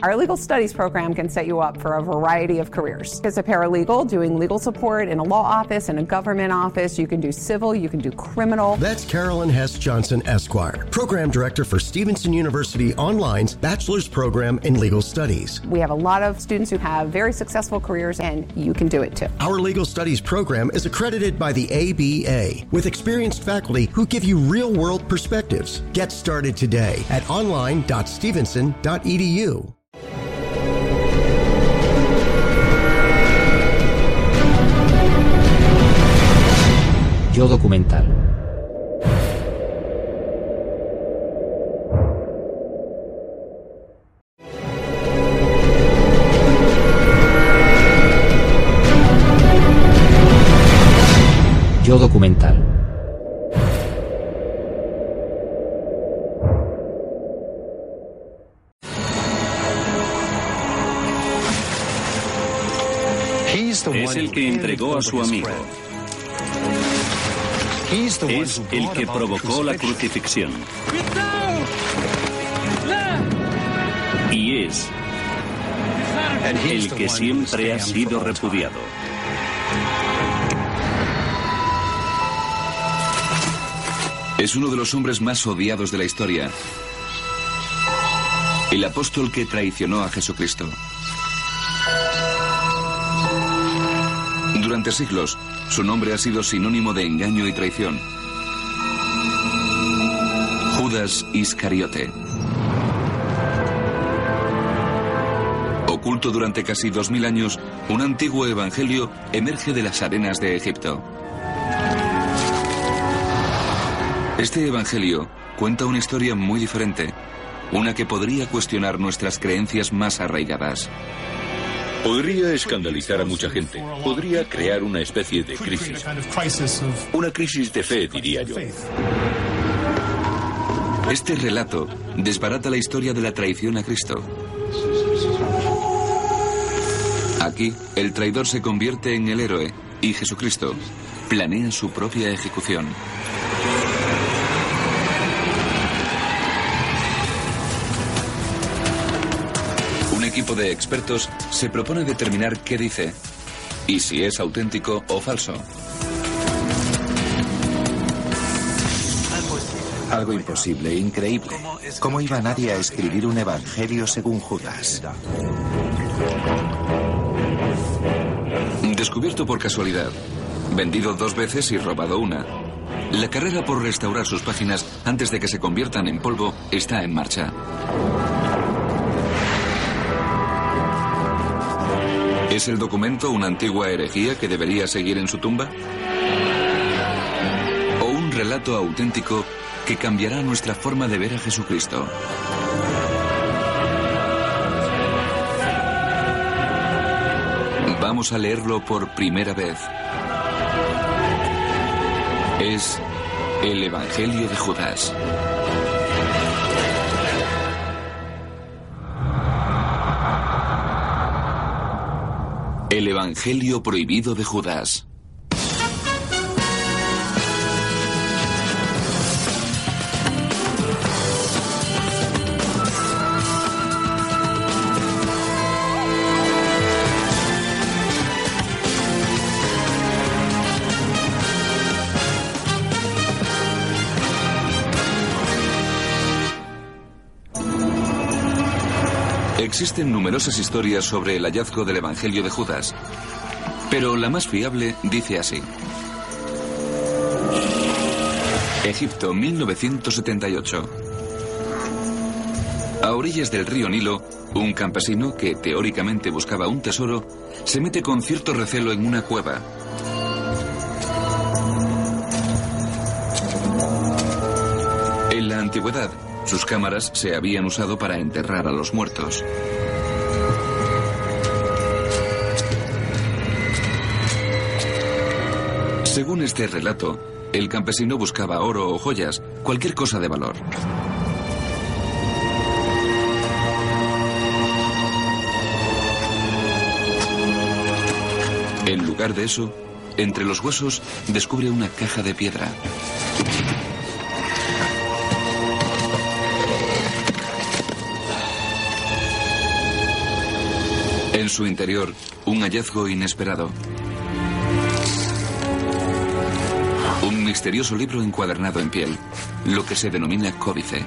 Our legal studies program can set you up for a variety of careers. As a paralegal, doing legal support in a law office, in a government office, you can do civil, you can do criminal. That's Carolyn Hess Johnson, Esquire, Program Director for Stevenson University Online's Bachelor's Program in Legal Studies. We have a lot of students who have very successful careers, and you can do it too. Our Legal Studies program is accredited by the ABA with experienced faculty who give you real world perspectives. Get started today at online.stevenson.edu. Yo documental. Yo documental. Es el que entregó a su amigo. Es el que provocó la crucifixión. Y es el que siempre ha sido repudiado. Es uno de los hombres más odiados de la historia. El apóstol que traicionó a Jesucristo. Durante siglos, su nombre ha sido sinónimo de engaño y traición. Judas Iscariote. Oculto durante casi dos mil años, un antiguo evangelio emerge de las arenas de Egipto. Este evangelio cuenta una historia muy diferente, una que podría cuestionar nuestras creencias más arraigadas. Podría escandalizar a mucha gente. Podría crear una especie de crisis. Una crisis de fe, diría yo. Este relato desbarata la historia de la traición a Cristo. Aquí, el traidor se convierte en el héroe y Jesucristo planea su propia ejecución. Equipo de expertos se propone determinar qué dice y si es auténtico o falso. Algo imposible, increíble. ¿Cómo iba nadie a escribir un evangelio según Judas? Descubierto por casualidad, vendido dos veces y robado una. La carrera por restaurar sus páginas antes de que se conviertan en polvo está en marcha. ¿Es el documento una antigua herejía que debería seguir en su tumba? ¿O un relato auténtico que cambiará nuestra forma de ver a Jesucristo? Vamos a leerlo por primera vez. Es el Evangelio de Judas. El Evangelio prohibido de Judas. Existen numerosas historias sobre el hallazgo del Evangelio de Judas, pero la más fiable dice así. Egipto, 1978. A orillas del río Nilo, un campesino que teóricamente buscaba un tesoro se mete con cierto recelo en una cueva. En la antigüedad, sus cámaras se habían usado para enterrar a los muertos. Según este relato, el campesino buscaba oro o joyas, cualquier cosa de valor. En lugar de eso, entre los huesos descubre una caja de piedra. En su interior, un hallazgo inesperado. Un misterioso libro encuadernado en piel, lo que se denomina códice.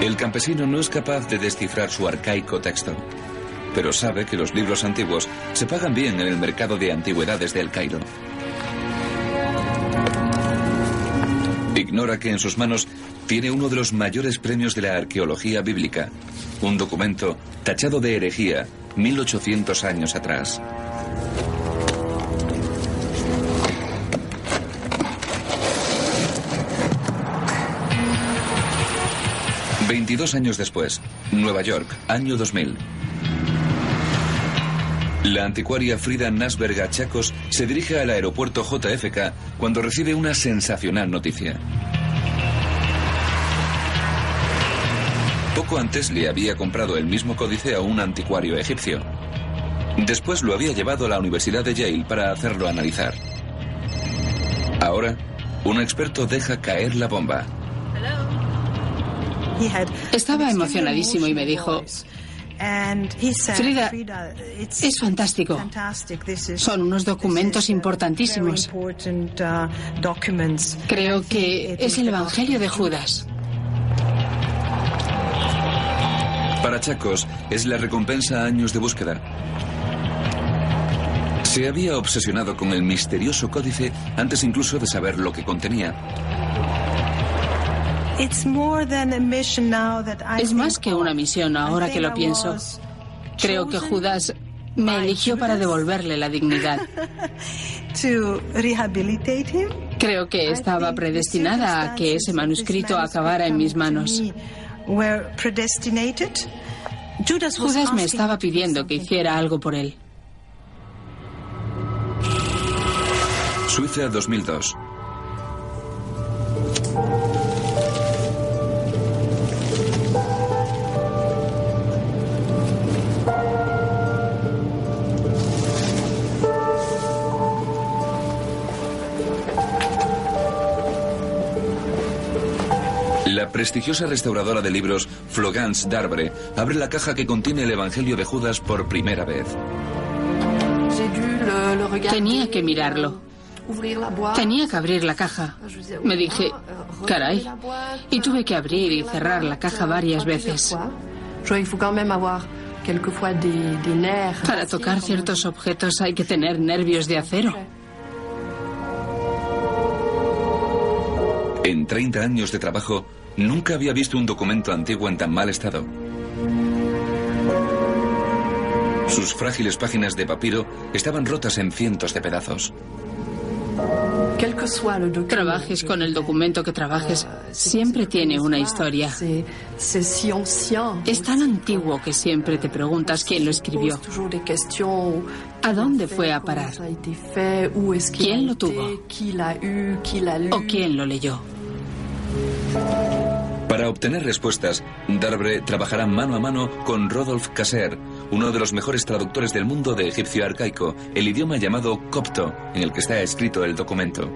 El campesino no es capaz de descifrar su arcaico texto, pero sabe que los libros antiguos se pagan bien en el mercado de antigüedades de El Cairo. Ignora que en sus manos tiene uno de los mayores premios de la arqueología bíblica, un documento tachado de herejía 1800 años atrás. Veintidós años después, Nueva York, año 2000. La anticuaria Frida Nasberga Chacos se dirige al aeropuerto JFK cuando recibe una sensacional noticia. Poco antes le había comprado el mismo códice a un anticuario egipcio. Después lo había llevado a la Universidad de Yale para hacerlo analizar. Ahora, un experto deja caer la bomba. Estaba emocionadísimo y me dijo, Frida, es fantástico. Son unos documentos importantísimos. Creo que es el Evangelio de Judas. Para Chacos es la recompensa a años de búsqueda. Se había obsesionado con el misterioso códice antes incluso de saber lo que contenía. Es más que una misión ahora que lo pienso. Creo que Judas me eligió para devolverle la dignidad. Creo que estaba predestinada a que ese manuscrito acabara en mis manos. Judas me estaba pidiendo que hiciera algo por él. Suiza 2002. La prestigiosa restauradora de libros Flogans d'Arbre abre la caja que contiene el Evangelio de Judas por primera vez. Tenía que mirarlo. Tenía que abrir la caja. Me dije, caray. Y tuve que abrir y cerrar la caja varias veces. Para tocar ciertos objetos hay que tener nervios de acero. En 30 años de trabajo, nunca había visto un documento antiguo en tan mal estado. Sus frágiles páginas de papiro estaban rotas en cientos de pedazos. Trabajes con el documento que trabajes, siempre tiene una historia. Es tan antiguo que siempre te preguntas quién lo escribió. ¿A dónde fue a parar? ¿Quién lo tuvo? ¿O quién lo leyó? Para obtener respuestas, Darbre trabajará mano a mano con Rodolphe Casser, uno de los mejores traductores del mundo de egipcio arcaico, el idioma llamado copto, en el que está escrito el documento.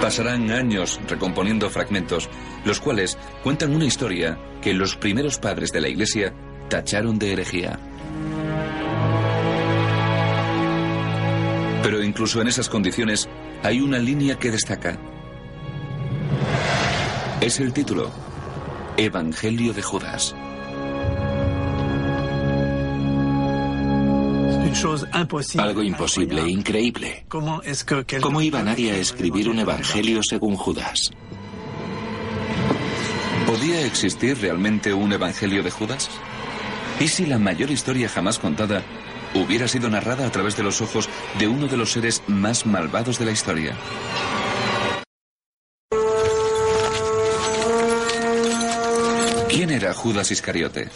Pasarán años recomponiendo fragmentos, los cuales cuentan una historia que los primeros padres de la Iglesia tacharon de herejía. Pero incluso en esas condiciones hay una línea que destaca. Es el título, Evangelio de Judas. Algo imposible, increíble. ¿Cómo iba nadie a escribir un evangelio según Judas? ¿Podía existir realmente un evangelio de Judas? ¿Y si la mayor historia jamás contada hubiera sido narrada a través de los ojos de uno de los seres más malvados de la historia? ¿Quién era Judas Iscariote?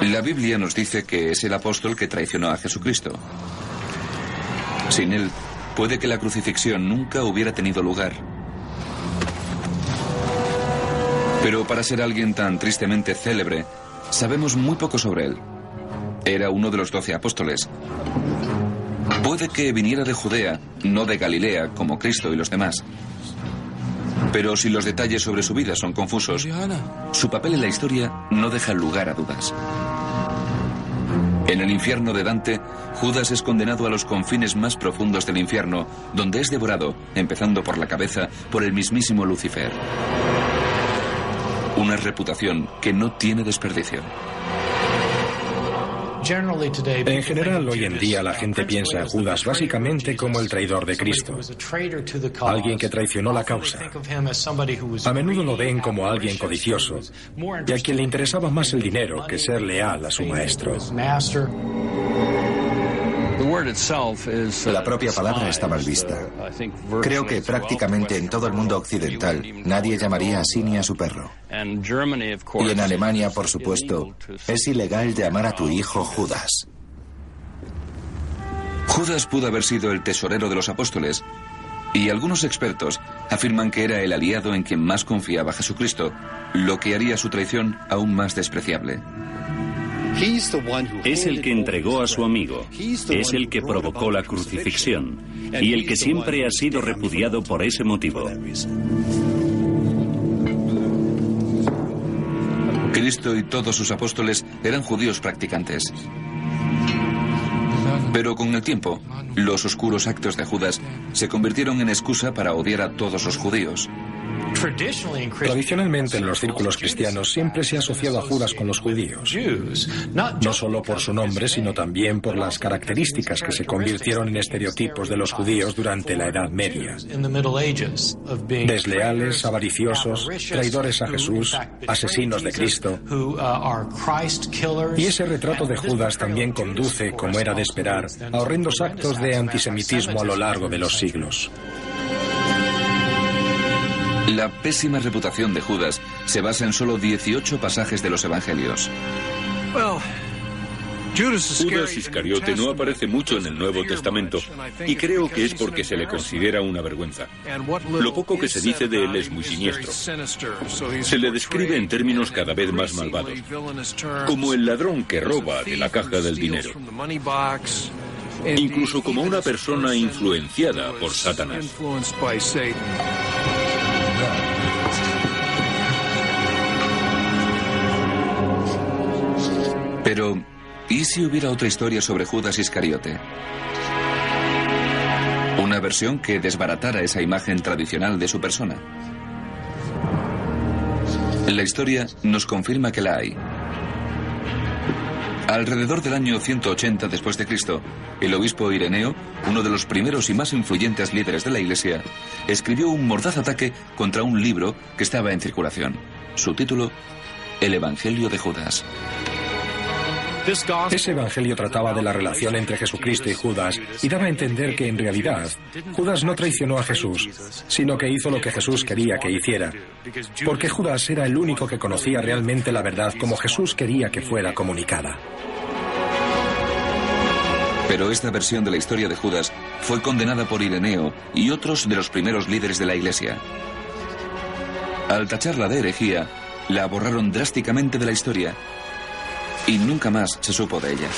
La Biblia nos dice que es el apóstol que traicionó a Jesucristo. Sin él, puede que la crucifixión nunca hubiera tenido lugar. Pero para ser alguien tan tristemente célebre, sabemos muy poco sobre él. Era uno de los doce apóstoles. Puede que viniera de Judea, no de Galilea, como Cristo y los demás. Pero si los detalles sobre su vida son confusos, su papel en la historia no deja lugar a dudas. En el infierno de Dante, Judas es condenado a los confines más profundos del infierno, donde es devorado, empezando por la cabeza, por el mismísimo Lucifer. Una reputación que no tiene desperdicio. En general, hoy en día la gente piensa a Judas básicamente como el traidor de Cristo, alguien que traicionó la causa. A menudo lo ven como alguien codicioso y a quien le interesaba más el dinero que ser leal a su maestro. La propia palabra está mal vista. Creo que prácticamente en todo el mundo occidental nadie llamaría así ni a su perro. Y en Alemania, por supuesto, es ilegal llamar a tu hijo Judas. Judas pudo haber sido el tesorero de los apóstoles, y algunos expertos afirman que era el aliado en quien más confiaba Jesucristo, lo que haría su traición aún más despreciable. Es el que entregó a su amigo, es el que provocó la crucifixión y el que siempre ha sido repudiado por ese motivo. Cristo y todos sus apóstoles eran judíos practicantes. Pero con el tiempo, los oscuros actos de Judas se convirtieron en excusa para odiar a todos los judíos. Tradicionalmente en los círculos cristianos siempre se ha asociado a Judas con los judíos, no solo por su nombre, sino también por las características que se convirtieron en estereotipos de los judíos durante la Edad Media. Desleales, avariciosos, traidores a Jesús, asesinos de Cristo. Y ese retrato de Judas también conduce, como era de esperar, a horrendos actos de antisemitismo a lo largo de los siglos. La pésima reputación de Judas se basa en solo 18 pasajes de los Evangelios. Judas Iscariote no aparece mucho en el Nuevo Testamento y creo que es porque se le considera una vergüenza. Lo poco que se dice de él es muy siniestro. Se le describe en términos cada vez más malvados, como el ladrón que roba de la caja del dinero, incluso como una persona influenciada por Satanás. Pero, ¿y si hubiera otra historia sobre Judas Iscariote? Una versión que desbaratara esa imagen tradicional de su persona. La historia nos confirma que la hay. Alrededor del año 180 después de Cristo, el obispo Ireneo, uno de los primeros y más influyentes líderes de la Iglesia, escribió un mordaz ataque contra un libro que estaba en circulación. Su título, El Evangelio de Judas. Ese evangelio trataba de la relación entre Jesucristo y Judas y daba a entender que en realidad Judas no traicionó a Jesús, sino que hizo lo que Jesús quería que hiciera, porque Judas era el único que conocía realmente la verdad como Jesús quería que fuera comunicada. Pero esta versión de la historia de Judas fue condenada por Ireneo y otros de los primeros líderes de la Iglesia. Al tacharla de herejía, la borraron drásticamente de la historia y nunca más se supo de ella.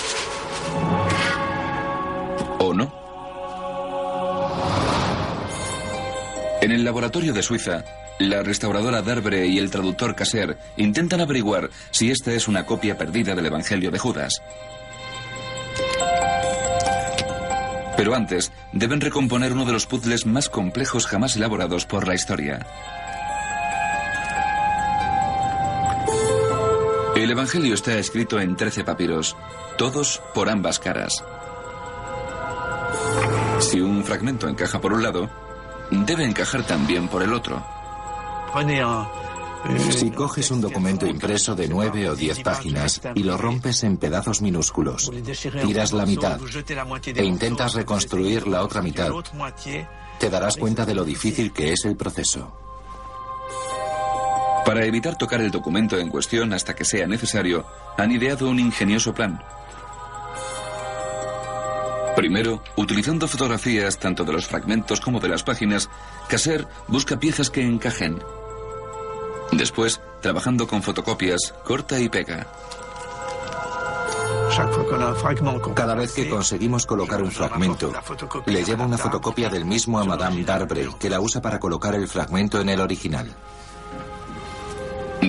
¿O no? En el laboratorio de Suiza, la restauradora Darbre y el traductor Caser intentan averiguar si esta es una copia perdida del Evangelio de Judas. Pero antes, deben recomponer uno de los puzzles más complejos jamás elaborados por la historia. El Evangelio está escrito en trece papiros, todos por ambas caras. Si un fragmento encaja por un lado, debe encajar también por el otro. Si coges un documento impreso de nueve o diez páginas y lo rompes en pedazos minúsculos, tiras la mitad e intentas reconstruir la otra mitad, te darás cuenta de lo difícil que es el proceso. Para evitar tocar el documento en cuestión hasta que sea necesario, han ideado un ingenioso plan. Primero, utilizando fotografías tanto de los fragmentos como de las páginas, Caser busca piezas que encajen. Después, trabajando con fotocopias, corta y pega. Cada vez que conseguimos colocar un fragmento, le llevo una fotocopia del mismo a Madame Darbre, que la usa para colocar el fragmento en el original.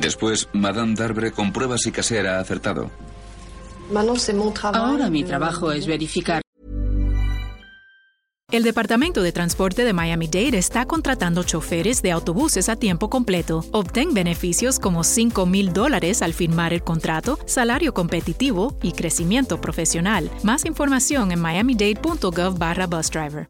Después, Madame Darbre comprueba si Caser ha acertado. Ahora mi trabajo es verificar el Departamento de Transporte de Miami-Dade está contratando choferes de autobuses a tiempo completo. Obtén beneficios como $5 mil dólares al firmar el contrato, salario competitivo y crecimiento profesional. Más información en miamidade.gov barra bus driver.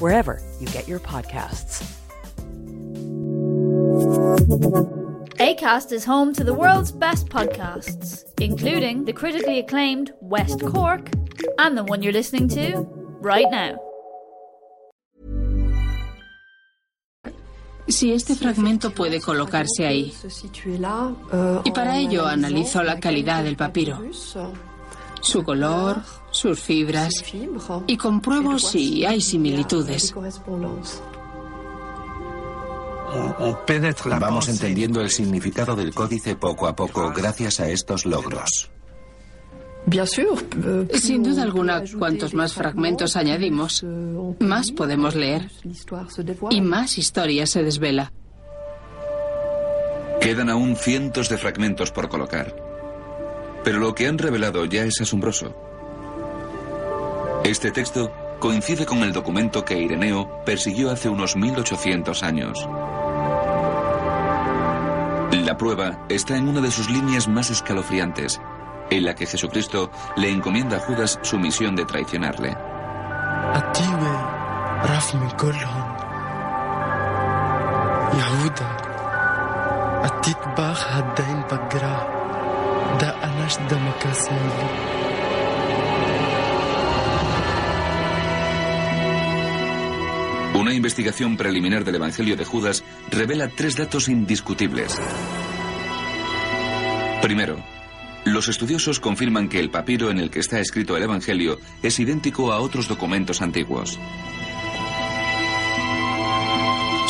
wherever you get your podcasts. ACAST is home to the world's best podcasts, including the critically acclaimed West Cork and the one you're listening to right now. Si este fragmento puede colocarse ahí. Y para ello analizo la calidad del papiro, su color, sus fibras y compruebo si hay similitudes. Vamos entendiendo el significado del códice poco a poco gracias a estos logros. Sin duda alguna, cuantos más fragmentos añadimos, más podemos leer y más historia se desvela. Quedan aún cientos de fragmentos por colocar. Pero lo que han revelado ya es asombroso. Este texto coincide con el documento que Ireneo persiguió hace unos 1800 años. La prueba está en una de sus líneas más escalofriantes, en la que Jesucristo le encomienda a Judas su misión de traicionarle. Una investigación preliminar del Evangelio de Judas revela tres datos indiscutibles. Primero, los estudiosos confirman que el papiro en el que está escrito el Evangelio es idéntico a otros documentos antiguos.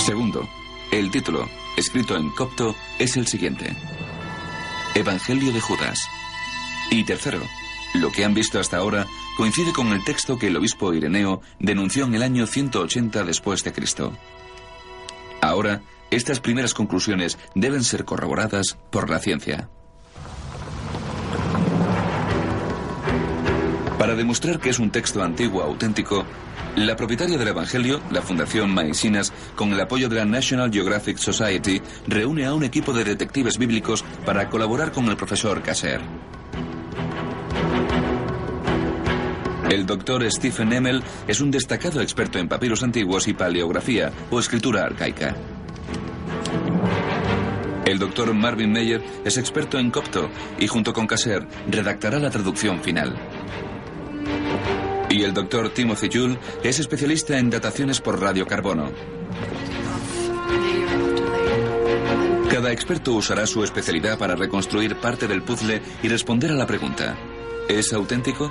Segundo, el título, escrito en copto, es el siguiente. Evangelio de Judas. Y tercero, lo que han visto hasta ahora coincide con el texto que el obispo Ireneo denunció en el año 180 después de Cristo. Ahora, estas primeras conclusiones deben ser corroboradas por la ciencia. Para demostrar que es un texto antiguo auténtico, la propietaria del Evangelio, la Fundación Maesinas, con el apoyo de la National Geographic Society, reúne a un equipo de detectives bíblicos para colaborar con el profesor Kasser. El doctor Stephen Emmel es un destacado experto en papiros antiguos y paleografía o escritura arcaica. El doctor Marvin Meyer es experto en copto y junto con Kasser redactará la traducción final. Y el doctor Timothy Jules es especialista en dataciones por radiocarbono. Cada experto usará su especialidad para reconstruir parte del puzzle y responder a la pregunta, ¿es auténtico?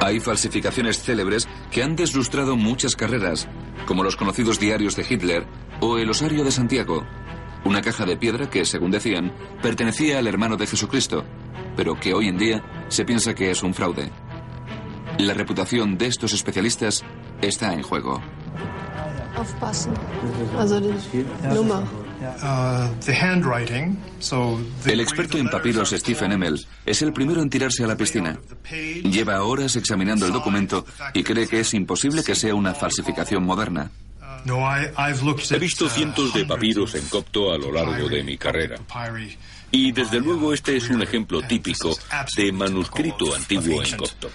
Hay falsificaciones célebres que han deslustrado muchas carreras, como los conocidos diarios de Hitler o el Osario de Santiago, una caja de piedra que, según decían, pertenecía al hermano de Jesucristo, pero que hoy en día se piensa que es un fraude. La reputación de estos especialistas está en juego. El experto en papiros Stephen Emmel es el primero en tirarse a la piscina. Lleva horas examinando el documento y cree que es imposible que sea una falsificación moderna. He visto cientos de papiros en copto a lo largo de mi carrera. Y desde luego este es un ejemplo típico de manuscrito antiguo en copto.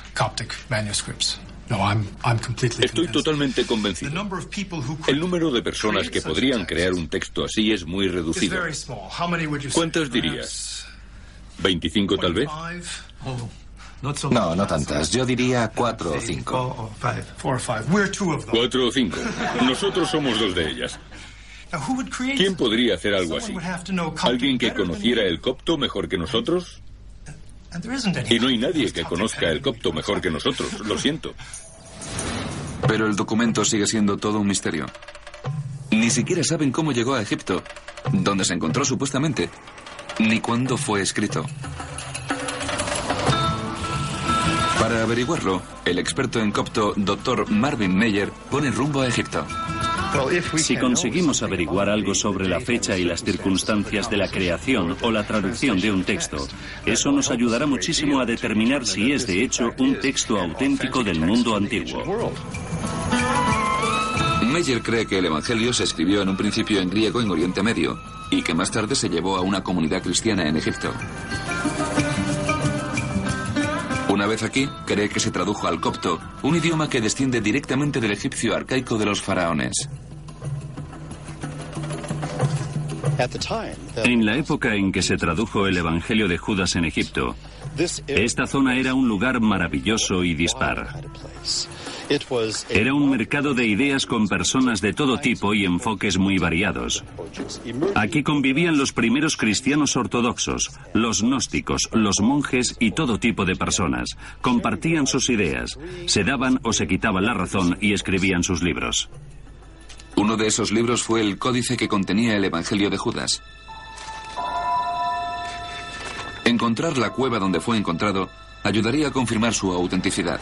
Estoy totalmente convencido. El número de personas que podrían crear un texto así es muy reducido. ¿Cuántas dirías? ¿25 tal vez? No, no tantas. Yo diría cuatro o cinco. Cuatro o cinco. Nosotros somos dos de ellas. ¿Quién podría hacer algo así? ¿Alguien que conociera el copto mejor que nosotros? Y no hay nadie que conozca el copto mejor que nosotros, lo siento. Pero el documento sigue siendo todo un misterio. Ni siquiera saben cómo llegó a Egipto, donde se encontró supuestamente, ni cuándo fue escrito. Para averiguarlo, el experto en copto, Dr. Marvin Meyer, pone rumbo a Egipto. Si conseguimos averiguar algo sobre la fecha y las circunstancias de la creación o la traducción de un texto, eso nos ayudará muchísimo a determinar si es de hecho un texto auténtico del mundo antiguo. Meyer cree que el Evangelio se escribió en un principio en griego en Oriente Medio y que más tarde se llevó a una comunidad cristiana en Egipto. Una vez aquí, cree que se tradujo al copto, un idioma que desciende directamente del egipcio arcaico de los faraones. En la época en que se tradujo el Evangelio de Judas en Egipto, esta zona era un lugar maravilloso y dispar. Era un mercado de ideas con personas de todo tipo y enfoques muy variados. Aquí convivían los primeros cristianos ortodoxos, los gnósticos, los monjes y todo tipo de personas. Compartían sus ideas, se daban o se quitaban la razón y escribían sus libros. Uno de esos libros fue el códice que contenía el Evangelio de Judas. Encontrar la cueva donde fue encontrado ayudaría a confirmar su autenticidad.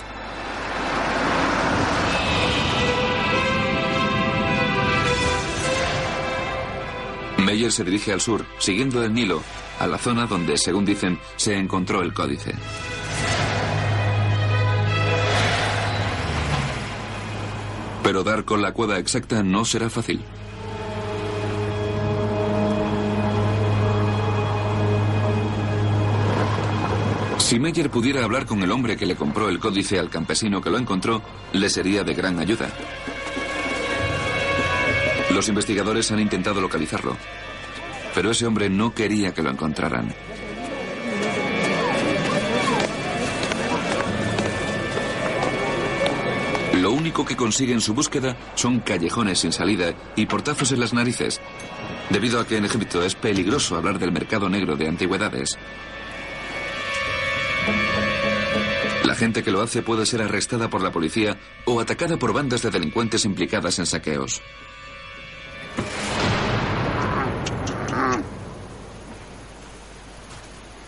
Meyer se dirige al sur, siguiendo el Nilo, a la zona donde, según dicen, se encontró el códice. Pero dar con la cueva exacta no será fácil. Si Meyer pudiera hablar con el hombre que le compró el códice al campesino que lo encontró, le sería de gran ayuda. Los investigadores han intentado localizarlo, pero ese hombre no quería que lo encontraran. Lo único que consigue en su búsqueda son callejones sin salida y portazos en las narices, debido a que en Egipto es peligroso hablar del mercado negro de antigüedades. La gente que lo hace puede ser arrestada por la policía o atacada por bandas de delincuentes implicadas en saqueos.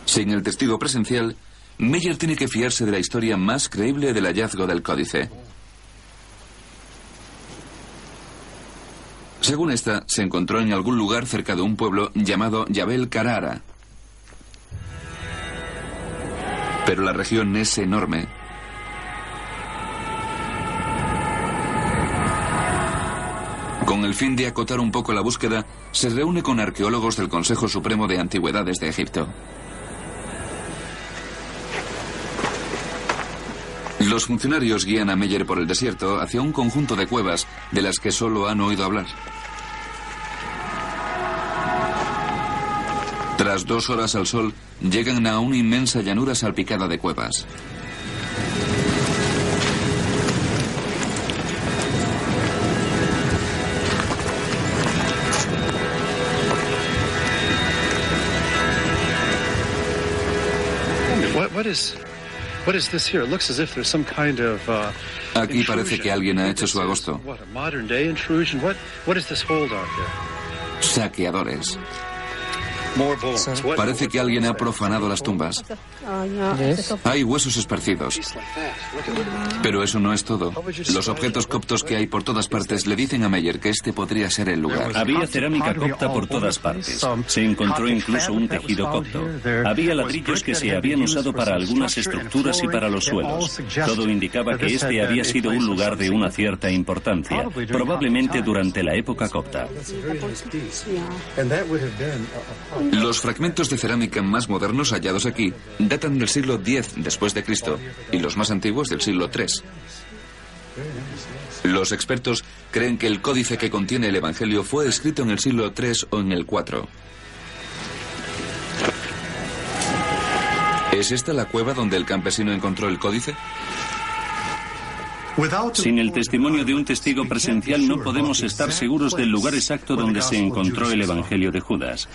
Sin el testigo presencial, Meyer tiene que fiarse de la historia más creíble del hallazgo del códice. Según esta, se encontró en algún lugar cerca de un pueblo llamado Yabel Carara. Pero la región es enorme. Con el fin de acotar un poco la búsqueda, se reúne con arqueólogos del Consejo Supremo de Antigüedades de Egipto. Los funcionarios guían a Meyer por el desierto hacia un conjunto de cuevas de las que solo han oído hablar. Tras dos horas al sol, llegan a una inmensa llanura salpicada de cuevas. Aquí parece que alguien ha hecho su agosto. Saqueadores. Parece que alguien ha profanado las tumbas. Hay huesos esparcidos. Pero eso no es todo. Los objetos coptos que hay por todas partes le dicen a Meyer que este podría ser el lugar. Había cerámica copta por todas partes. Se encontró incluso un tejido copto. Había ladrillos que se habían usado para algunas estructuras y para los suelos. Todo indicaba que este había sido un lugar de una cierta importancia, probablemente durante la época copta. Los fragmentos de cerámica más modernos hallados aquí datan del siglo X después de Cristo y los más antiguos del siglo III. Los expertos creen que el códice que contiene el Evangelio fue escrito en el siglo III o en el IV. ¿Es esta la cueva donde el campesino encontró el códice? Sin el testimonio de un testigo presencial no podemos estar seguros del lugar exacto donde se encontró el Evangelio de Judas.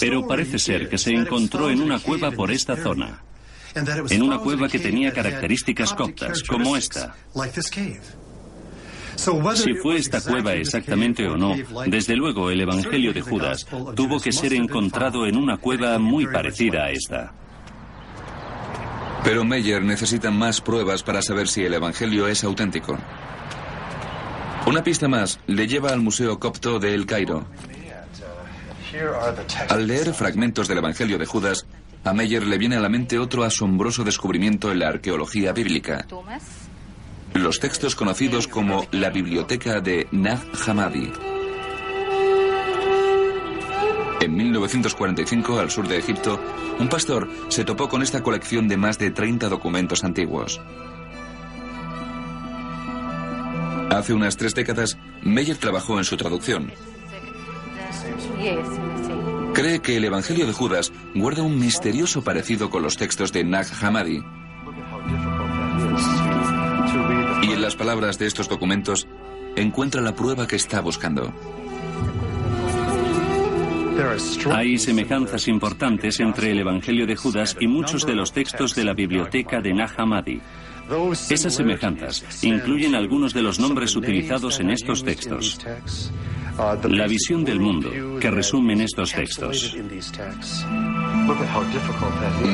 Pero parece ser que se encontró en una cueva por esta zona. En una cueva que tenía características coptas, como esta. Si fue esta cueva exactamente o no, desde luego el Evangelio de Judas tuvo que ser encontrado en una cueva muy parecida a esta. Pero Meyer necesita más pruebas para saber si el Evangelio es auténtico. Una pista más le lleva al Museo Copto de El Cairo. Al leer fragmentos del Evangelio de Judas, a Meyer le viene a la mente otro asombroso descubrimiento en la arqueología bíblica. Los textos conocidos como la Biblioteca de Nag Hammadi. En 1945, al sur de Egipto, un pastor se topó con esta colección de más de 30 documentos antiguos. Hace unas tres décadas, Meyer trabajó en su traducción. Cree que el Evangelio de Judas guarda un misterioso parecido con los textos de Nag Hammadi. Y en las palabras de estos documentos encuentra la prueba que está buscando. Hay semejanzas importantes entre el Evangelio de Judas y muchos de los textos de la biblioteca de Nag Hammadi. Esas semejanzas incluyen algunos de los nombres utilizados en estos textos. La visión del mundo que resumen estos textos.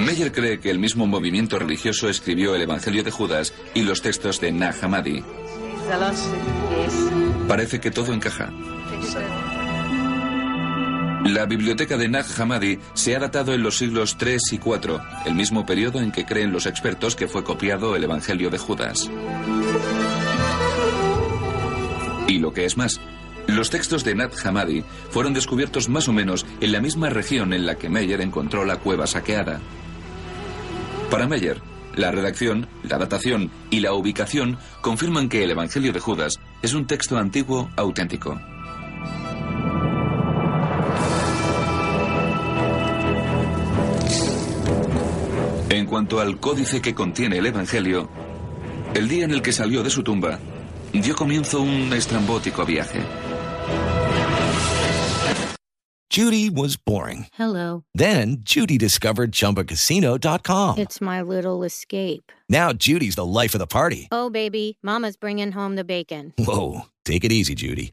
Meyer cree que el mismo movimiento religioso escribió el Evangelio de Judas y los textos de Nag Hammadi. Parece que todo encaja. La biblioteca de Nag Hammadi se ha datado en los siglos 3 y 4, el mismo periodo en que creen los expertos que fue copiado el Evangelio de Judas. Y lo que es más, los textos de Nag Hammadi fueron descubiertos más o menos en la misma región en la que Meyer encontró la cueva saqueada. Para Meyer, la redacción, la datación y la ubicación confirman que el Evangelio de Judas es un texto antiguo auténtico. Cuanto al códice que contiene el Evangelio, el día en el que salió de su tumba, dio comienzo un estrambótico viaje. Judy was boring. Hello. Then Judy discovered ChumbaCasino.com. It's my little escape. Now Judy's the life of the party. Oh, baby, Mama's bringing home the bacon. Whoa, take it easy, Judy.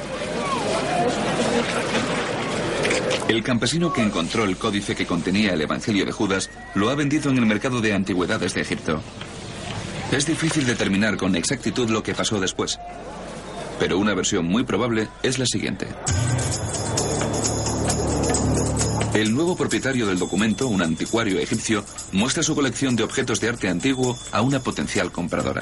El campesino que encontró el códice que contenía el Evangelio de Judas lo ha vendido en el mercado de antigüedades de Egipto. Es difícil determinar con exactitud lo que pasó después, pero una versión muy probable es la siguiente. El nuevo propietario del documento, un anticuario egipcio, muestra su colección de objetos de arte antiguo a una potencial compradora.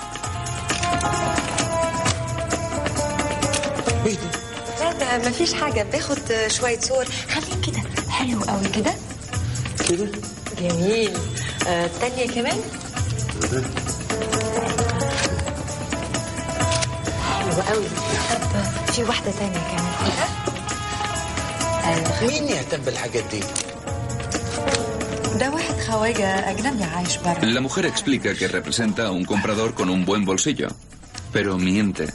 لا ده مفيش حاجة. باخد شوية صور. خليك كده. حلو قوي كده. كده؟ جميل. آه، التانية كمان؟ حلو قوي. طب في واحدة تانية كمان. كده مين يهتم بالحاجات دي؟ ده واحد خواجة أجنبي عايش برا La mujer explica que representa a un comprador con un buen bolsillo, pero miente.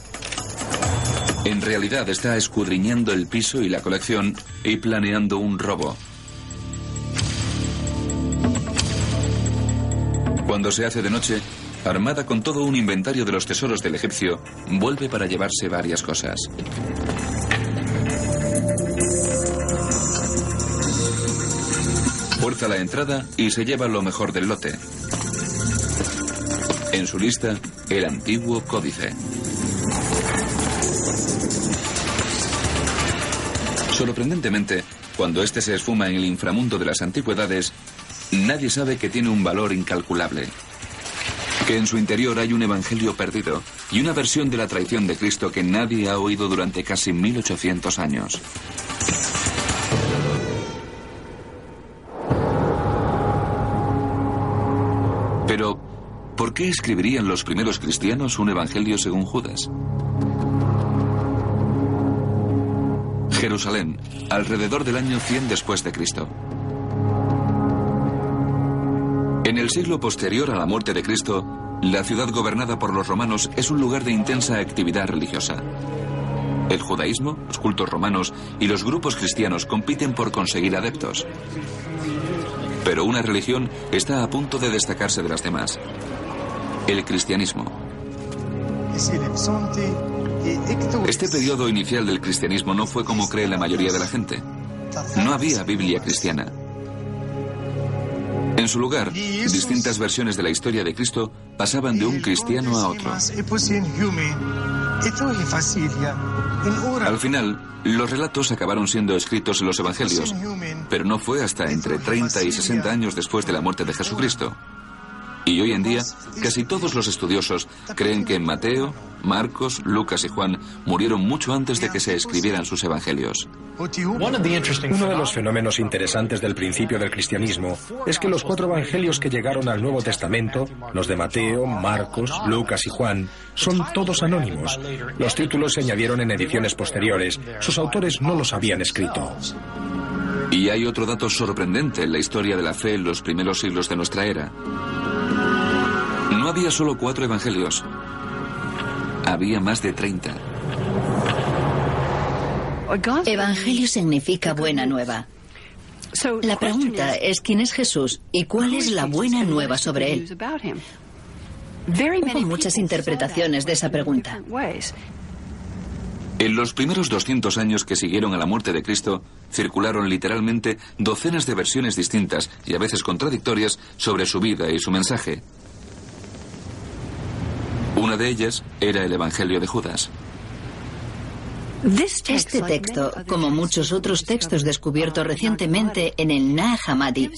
En realidad está escudriñando el piso y la colección y planeando un robo. Cuando se hace de noche, armada con todo un inventario de los tesoros del egipcio, vuelve para llevarse varias cosas. Fuerza la entrada y se lleva lo mejor del lote. En su lista, el antiguo códice. Sorprendentemente, cuando este se esfuma en el inframundo de las antigüedades, nadie sabe que tiene un valor incalculable. Que en su interior hay un evangelio perdido y una versión de la traición de Cristo que nadie ha oído durante casi 1800 años. Pero, ¿por qué escribirían los primeros cristianos un evangelio según Judas? Jerusalén, alrededor del año 100 después de Cristo. En el siglo posterior a la muerte de Cristo, la ciudad gobernada por los romanos es un lugar de intensa actividad religiosa. El judaísmo, los cultos romanos y los grupos cristianos compiten por conseguir adeptos. Pero una religión está a punto de destacarse de las demás. El cristianismo. Este periodo inicial del cristianismo no fue como cree la mayoría de la gente. No había Biblia cristiana. En su lugar, distintas versiones de la historia de Cristo pasaban de un cristiano a otro. Al final, los relatos acabaron siendo escritos en los evangelios, pero no fue hasta entre 30 y 60 años después de la muerte de Jesucristo. Y hoy en día, casi todos los estudiosos creen que Mateo, Marcos, Lucas y Juan murieron mucho antes de que se escribieran sus evangelios. Uno de los fenómenos interesantes del principio del cristianismo es que los cuatro evangelios que llegaron al Nuevo Testamento, los de Mateo, Marcos, Lucas y Juan, son todos anónimos. Los títulos se añadieron en ediciones posteriores. Sus autores no los habían escrito. Y hay otro dato sorprendente en la historia de la fe en los primeros siglos de nuestra era. Había solo cuatro evangelios. Había más de 30. Evangelio significa buena nueva. La pregunta es quién es Jesús y cuál es la buena nueva sobre él. Hubo muchas interpretaciones de esa pregunta. En los primeros 200 años que siguieron a la muerte de Cristo, circularon literalmente docenas de versiones distintas y a veces contradictorias sobre su vida y su mensaje. Una de ellas era el Evangelio de Judas. Este texto, como muchos otros textos descubiertos recientemente en el Nag Hammadi,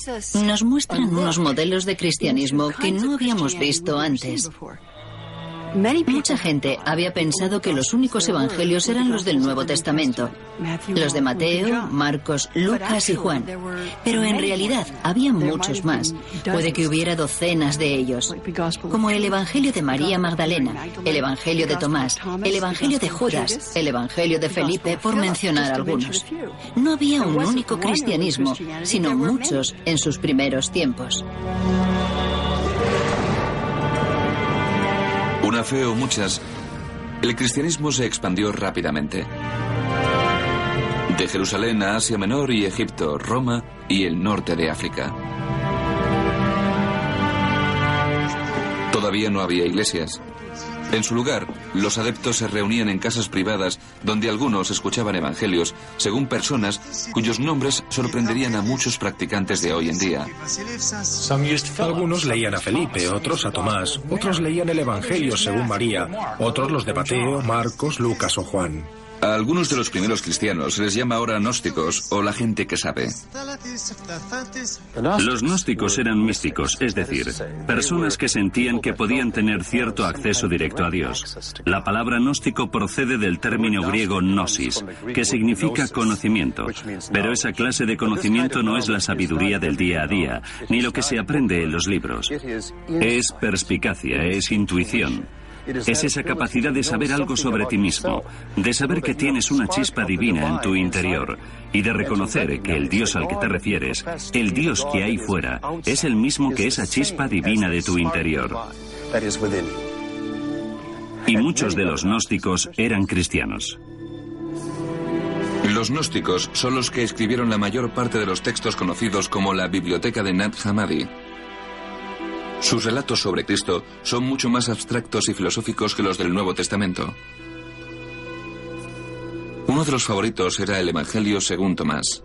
nos muestran unos modelos de cristianismo que no habíamos visto antes. Mucha gente había pensado que los únicos evangelios eran los del Nuevo Testamento, los de Mateo, Marcos, Lucas y Juan. Pero en realidad había muchos más. Puede que hubiera docenas de ellos, como el Evangelio de María Magdalena, el Evangelio de Tomás, el Evangelio de Judas, el Evangelio de Felipe, por mencionar algunos. No había un único cristianismo, sino muchos en sus primeros tiempos. Una fe o muchas, el cristianismo se expandió rápidamente. De Jerusalén a Asia Menor y Egipto, Roma y el norte de África. Todavía no había iglesias. En su lugar, los adeptos se reunían en casas privadas donde algunos escuchaban evangelios según personas cuyos nombres sorprenderían a muchos practicantes de hoy en día. Algunos leían a Felipe, otros a Tomás, otros leían el Evangelio según María, otros los de Mateo, Marcos, Lucas o Juan. A algunos de los primeros cristianos se les llama ahora gnósticos o la gente que sabe. Los gnósticos eran místicos, es decir, personas que sentían que podían tener cierto acceso directo a Dios. La palabra gnóstico procede del término griego gnosis, que significa conocimiento. Pero esa clase de conocimiento no es la sabiduría del día a día, ni lo que se aprende en los libros. Es perspicacia, es intuición. Es esa capacidad de saber algo sobre ti mismo, de saber que tienes una chispa divina en tu interior y de reconocer que el Dios al que te refieres, el Dios que hay fuera, es el mismo que esa chispa divina de tu interior. Y muchos de los gnósticos eran cristianos. Los gnósticos son los que escribieron la mayor parte de los textos conocidos como la Biblioteca de Nat Hammadi. Sus relatos sobre Cristo son mucho más abstractos y filosóficos que los del Nuevo Testamento. Uno de los favoritos era el Evangelio según Tomás.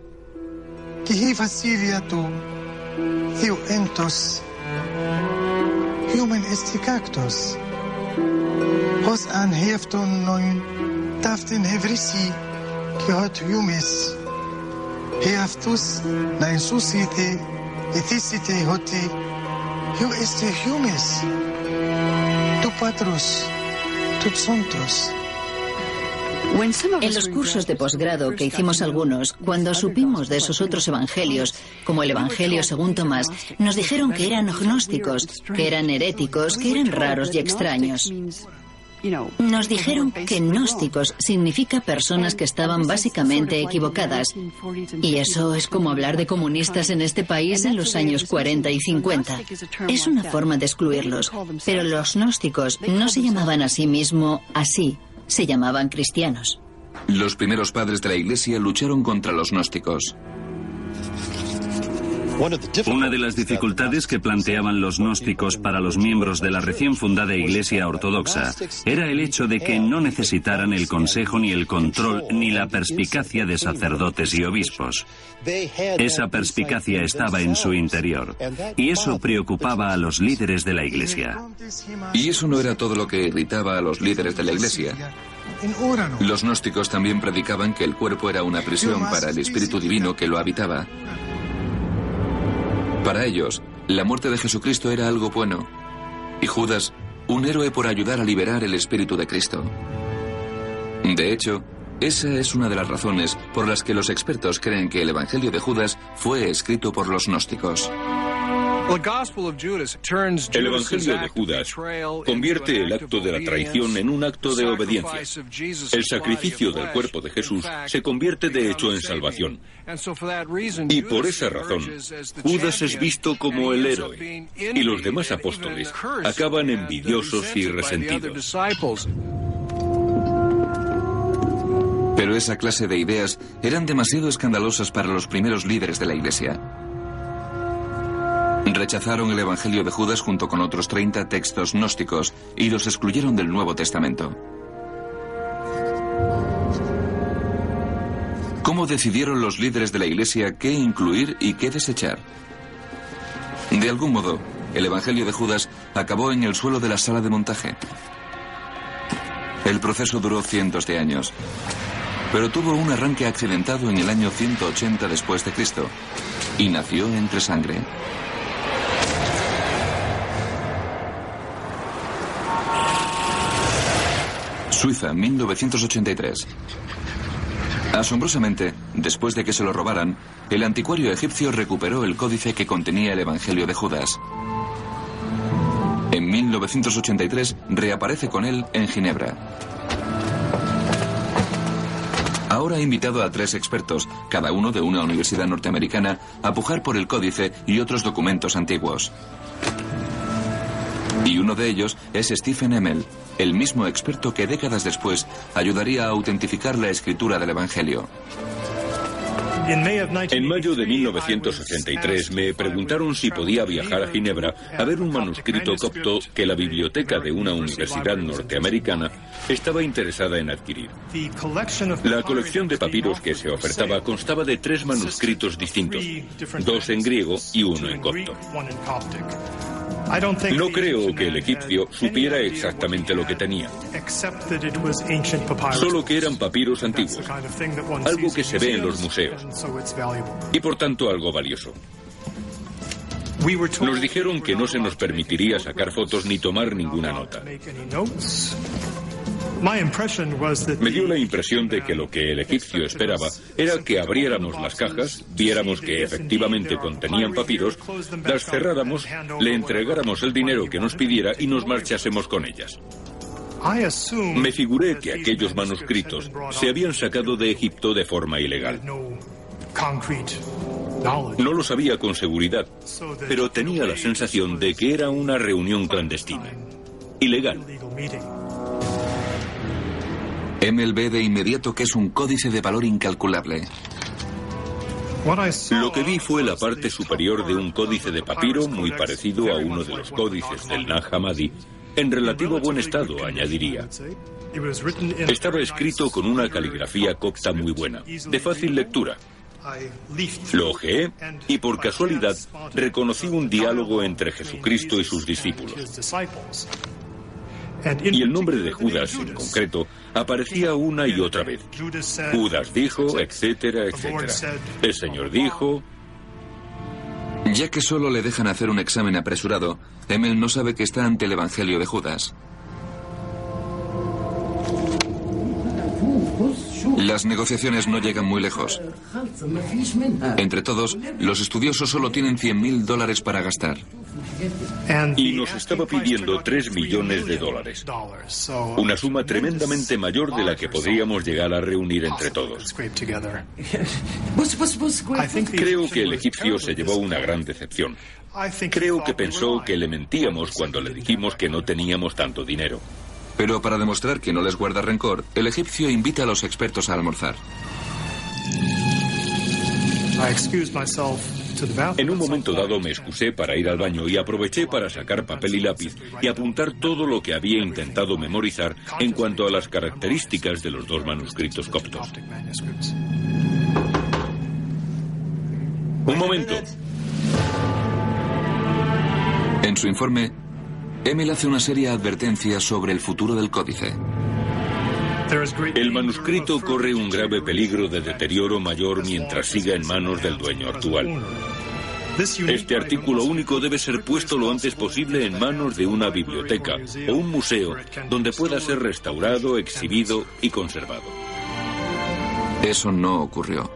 En los cursos de posgrado que hicimos algunos, cuando supimos de esos otros evangelios, como el Evangelio según Tomás, nos dijeron que eran gnósticos, que eran heréticos, que eran raros y extraños. Nos dijeron que gnósticos significa personas que estaban básicamente equivocadas. Y eso es como hablar de comunistas en este país en los años 40 y 50. Es una forma de excluirlos. Pero los gnósticos no se llamaban a sí mismo así, se llamaban cristianos. Los primeros padres de la Iglesia lucharon contra los gnósticos. Una de las dificultades que planteaban los gnósticos para los miembros de la recién fundada Iglesia Ortodoxa era el hecho de que no necesitaran el consejo ni el control ni la perspicacia de sacerdotes y obispos. Esa perspicacia estaba en su interior y eso preocupaba a los líderes de la Iglesia. Y eso no era todo lo que irritaba a los líderes de la Iglesia. Los gnósticos también predicaban que el cuerpo era una prisión para el Espíritu Divino que lo habitaba. Para ellos, la muerte de Jesucristo era algo bueno. Y Judas, un héroe por ayudar a liberar el espíritu de Cristo. De hecho, esa es una de las razones por las que los expertos creen que el Evangelio de Judas fue escrito por los gnósticos. El Evangelio de Judas convierte el acto de la traición en un acto de obediencia. El sacrificio del cuerpo de Jesús se convierte de hecho en salvación. Y por esa razón, Judas es visto como el héroe y los demás apóstoles acaban envidiosos y resentidos. Pero esa clase de ideas eran demasiado escandalosas para los primeros líderes de la Iglesia. Rechazaron el Evangelio de Judas junto con otros 30 textos gnósticos y los excluyeron del Nuevo Testamento. ¿Cómo decidieron los líderes de la Iglesia qué incluir y qué desechar? De algún modo, el Evangelio de Judas acabó en el suelo de la sala de montaje. El proceso duró cientos de años, pero tuvo un arranque accidentado en el año 180 después de Cristo y nació entre sangre. Suiza, 1983. Asombrosamente, después de que se lo robaran, el anticuario egipcio recuperó el códice que contenía el Evangelio de Judas. En 1983 reaparece con él en Ginebra. Ahora ha invitado a tres expertos, cada uno de una universidad norteamericana, a pujar por el códice y otros documentos antiguos. Y uno de ellos es Stephen Emmel, el mismo experto que décadas después ayudaría a autentificar la escritura del Evangelio. En mayo de 1963 me preguntaron si podía viajar a Ginebra a ver un manuscrito copto que la biblioteca de una universidad norteamericana estaba interesada en adquirir. La colección de papiros que se ofertaba constaba de tres manuscritos distintos, dos en griego y uno en copto. No creo que el egipcio supiera exactamente lo que tenía. Solo que eran papiros antiguos, algo que se ve en los museos, y por tanto algo valioso. Nos dijeron que no se nos permitiría sacar fotos ni tomar ninguna nota. Me dio la impresión de que lo que el egipcio esperaba era que abriéramos las cajas, viéramos que efectivamente contenían papiros, las cerráramos, le entregáramos el dinero que nos pidiera y nos marchásemos con ellas. Me figuré que aquellos manuscritos se habían sacado de Egipto de forma ilegal. No lo sabía con seguridad, pero tenía la sensación de que era una reunión clandestina. Ilegal. Ve de inmediato que es un códice de valor incalculable. Lo que vi fue la parte superior de un códice de papiro muy parecido a uno de los códices del Nag en relativo buen estado, añadiría. Estaba escrito con una caligrafía copta muy buena, de fácil lectura. Lo ojeé y por casualidad reconocí un diálogo entre Jesucristo y sus discípulos. Y el nombre de Judas en concreto aparecía una y otra vez. Judas dijo, etcétera, etcétera. El Señor dijo... Ya que solo le dejan hacer un examen apresurado, Emel no sabe que está ante el Evangelio de Judas. Las negociaciones no llegan muy lejos. Entre todos, los estudiosos solo tienen 100.000 dólares para gastar. Y nos estaba pidiendo 3 millones de dólares. Una suma tremendamente mayor de la que podríamos llegar a reunir entre todos. Creo que el egipcio se llevó una gran decepción. Creo que pensó que le mentíamos cuando le dijimos que no teníamos tanto dinero. Pero para demostrar que no les guarda rencor, el egipcio invita a los expertos a almorzar. En un momento dado me excusé para ir al baño y aproveché para sacar papel y lápiz y apuntar todo lo que había intentado memorizar en cuanto a las características de los dos manuscritos coptos. Un momento. En su informe, Emil hace una seria advertencia sobre el futuro del códice. El manuscrito corre un grave peligro de deterioro mayor mientras siga en manos del dueño actual. Este artículo único debe ser puesto lo antes posible en manos de una biblioteca o un museo donde pueda ser restaurado, exhibido y conservado. Eso no ocurrió.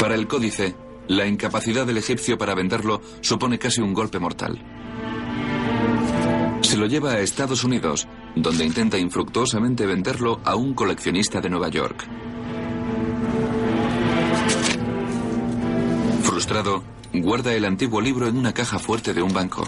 Para el códice, la incapacidad del egipcio para venderlo supone casi un golpe mortal. Se lo lleva a Estados Unidos, donde intenta infructuosamente venderlo a un coleccionista de Nueva York. Frustrado, guarda el antiguo libro en una caja fuerte de un banco.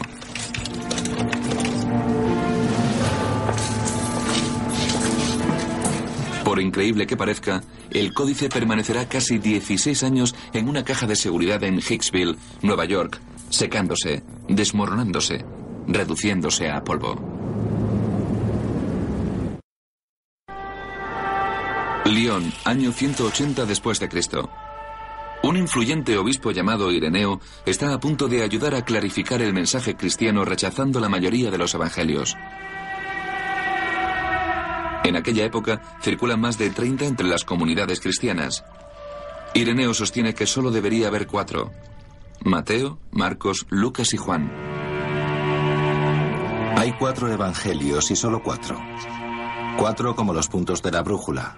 Por increíble que parezca, el códice permanecerá casi 16 años en una caja de seguridad en Hicksville, Nueva York, secándose, desmoronándose, reduciéndose a polvo. Lyon, año 180 después de Cristo. Un influyente obispo llamado Ireneo está a punto de ayudar a clarificar el mensaje cristiano rechazando la mayoría de los evangelios. En aquella época circulan más de 30 entre las comunidades cristianas. Ireneo sostiene que solo debería haber cuatro. Mateo, Marcos, Lucas y Juan. Hay cuatro evangelios y solo cuatro. Cuatro como los puntos de la brújula.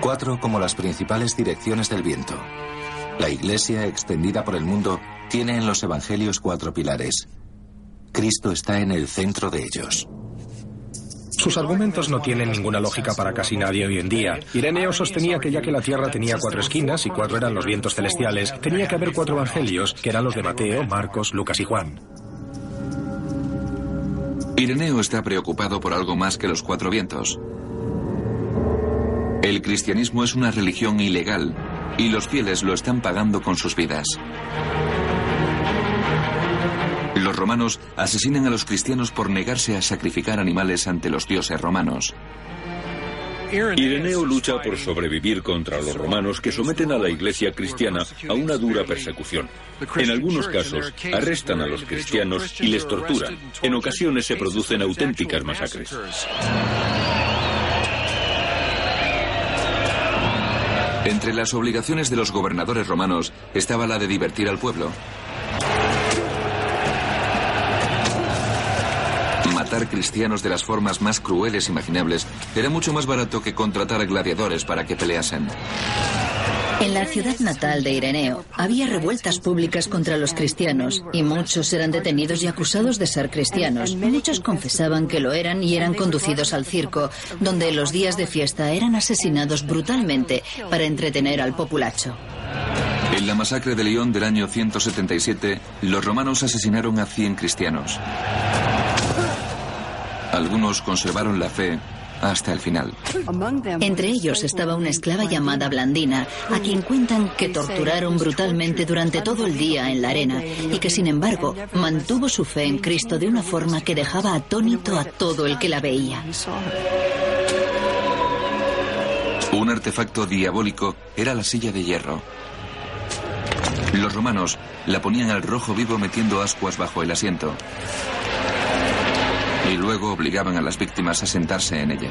Cuatro como las principales direcciones del viento. La iglesia extendida por el mundo tiene en los evangelios cuatro pilares. Cristo está en el centro de ellos. Sus argumentos no tienen ninguna lógica para casi nadie hoy en día. Ireneo sostenía que ya que la Tierra tenía cuatro esquinas y cuatro eran los vientos celestiales, tenía que haber cuatro evangelios, que eran los de Mateo, Marcos, Lucas y Juan. Ireneo está preocupado por algo más que los cuatro vientos. El cristianismo es una religión ilegal y los fieles lo están pagando con sus vidas. Los romanos asesinan a los cristianos por negarse a sacrificar animales ante los dioses romanos. Ireneo lucha por sobrevivir contra los romanos que someten a la iglesia cristiana a una dura persecución. En algunos casos, arrestan a los cristianos y les torturan. En ocasiones se producen auténticas masacres. Entre las obligaciones de los gobernadores romanos estaba la de divertir al pueblo. Matar cristianos de las formas más crueles imaginables era mucho más barato que contratar gladiadores para que peleasen. En la ciudad natal de Ireneo había revueltas públicas contra los cristianos y muchos eran detenidos y acusados de ser cristianos. Muchos confesaban que lo eran y eran conducidos al circo, donde los días de fiesta eran asesinados brutalmente para entretener al populacho. En la masacre de León del año 177, los romanos asesinaron a 100 cristianos. Algunos conservaron la fe hasta el final. Entre ellos estaba una esclava llamada Blandina, a quien cuentan que torturaron brutalmente durante todo el día en la arena y que sin embargo mantuvo su fe en Cristo de una forma que dejaba atónito a todo el que la veía. Un artefacto diabólico era la silla de hierro. Los romanos la ponían al rojo vivo metiendo ascuas bajo el asiento y luego obligaban a las víctimas a sentarse en ella.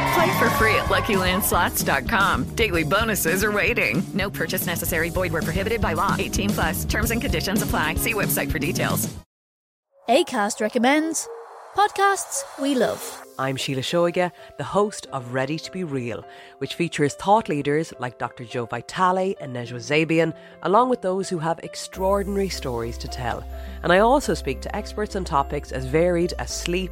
Play for free at LuckyLandSlots.com. Daily bonuses are waiting. No purchase necessary. Void where prohibited by law. 18 plus. Terms and conditions apply. See website for details. ACAST recommends podcasts we love. I'm Sheila Shoiga, the host of Ready to Be Real, which features thought leaders like Dr. Joe Vitale and Nejwa Zabian, along with those who have extraordinary stories to tell. And I also speak to experts on topics as varied as sleep,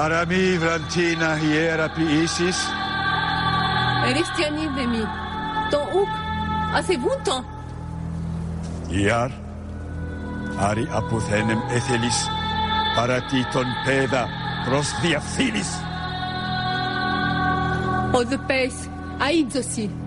Παραμί βραντίνα ιεραποιήσεις. Εριστιανή δεμί. Το ουκ. Ασεβούντο. Ιαρ. Άρη αποθένεμ έθελης. Παρατή τον πέδα προς διαφθήνης. Ο δεπές αΐτζωσι.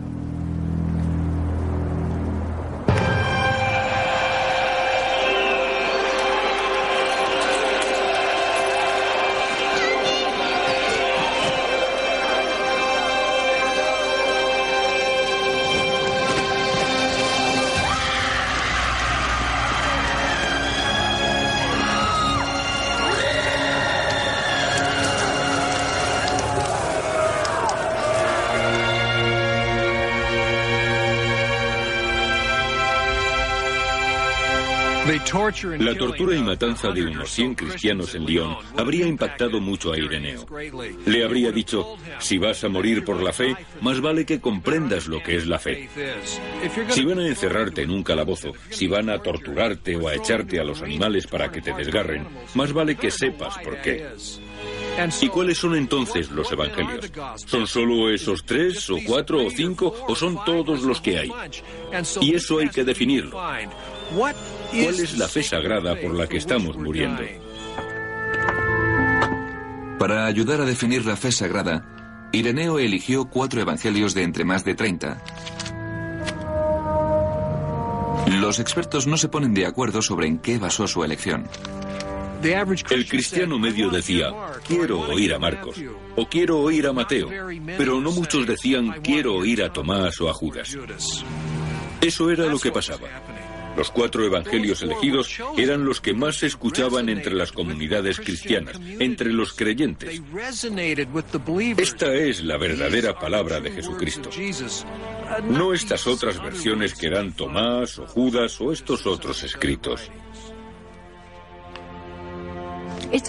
La tortura y matanza de unos 100 cristianos en Lyon habría impactado mucho a Ireneo. Le habría dicho, si vas a morir por la fe, más vale que comprendas lo que es la fe. Si van a encerrarte en un calabozo, si van a torturarte o a echarte a los animales para que te desgarren, más vale que sepas por qué. ¿Y cuáles son entonces los evangelios? ¿Son solo esos tres o cuatro o cinco o son todos los que hay? Y eso hay que definirlo. ¿Cuál es la fe sagrada por la que estamos muriendo? Para ayudar a definir la fe sagrada, Ireneo eligió cuatro evangelios de entre más de 30. Los expertos no se ponen de acuerdo sobre en qué basó su elección. El cristiano medio decía, quiero oír a Marcos o quiero oír a Mateo, pero no muchos decían, quiero oír a Tomás o a Judas. Eso era lo que pasaba. Los cuatro evangelios elegidos eran los que más se escuchaban entre las comunidades cristianas, entre los creyentes. Esta es la verdadera palabra de Jesucristo. No estas otras versiones que dan Tomás o Judas o estos otros escritos.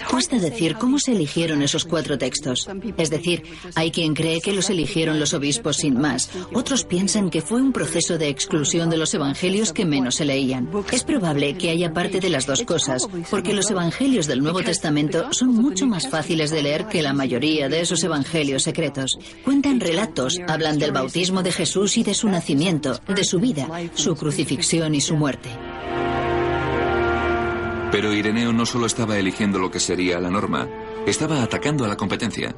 Cuesta decir cómo se eligieron esos cuatro textos. Es decir, hay quien cree que los eligieron los obispos sin más. Otros piensan que fue un proceso de exclusión de los evangelios que menos se leían. Es probable que haya parte de las dos cosas, porque los evangelios del Nuevo Testamento son mucho más fáciles de leer que la mayoría de esos evangelios secretos. Cuentan relatos, hablan del bautismo de Jesús y de su nacimiento, de su vida, su crucifixión y su muerte. Pero Ireneo no solo estaba eligiendo lo que sería la norma, estaba atacando a la competencia.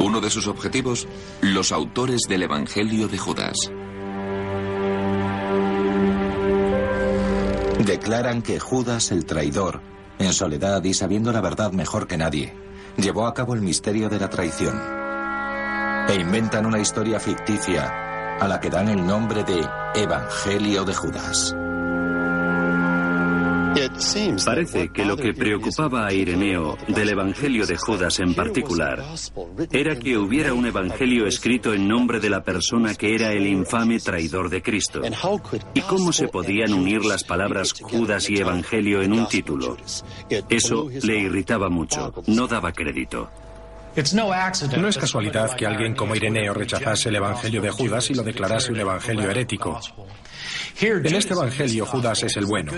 Uno de sus objetivos, los autores del Evangelio de Judas. Declaran que Judas el traidor, en soledad y sabiendo la verdad mejor que nadie, llevó a cabo el misterio de la traición. E inventan una historia ficticia a la que dan el nombre de Evangelio de Judas. Parece que lo que preocupaba a Ireneo del Evangelio de Judas en particular era que hubiera un Evangelio escrito en nombre de la persona que era el infame traidor de Cristo. ¿Y cómo se podían unir las palabras Judas y Evangelio en un título? Eso le irritaba mucho, no daba crédito. No es casualidad que alguien como Ireneo rechazase el Evangelio de Judas y lo declarase un Evangelio herético. En este Evangelio Judas es el bueno,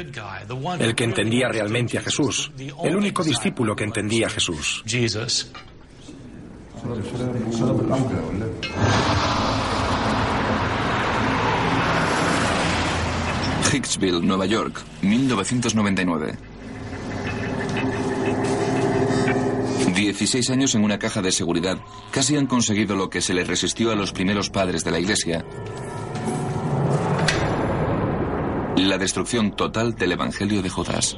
el que entendía realmente a Jesús, el único discípulo que entendía a Jesús. Hicksville, Nueva York, 1999. 16 años en una caja de seguridad casi han conseguido lo que se le resistió a los primeros padres de la iglesia. La destrucción total del Evangelio de Judas.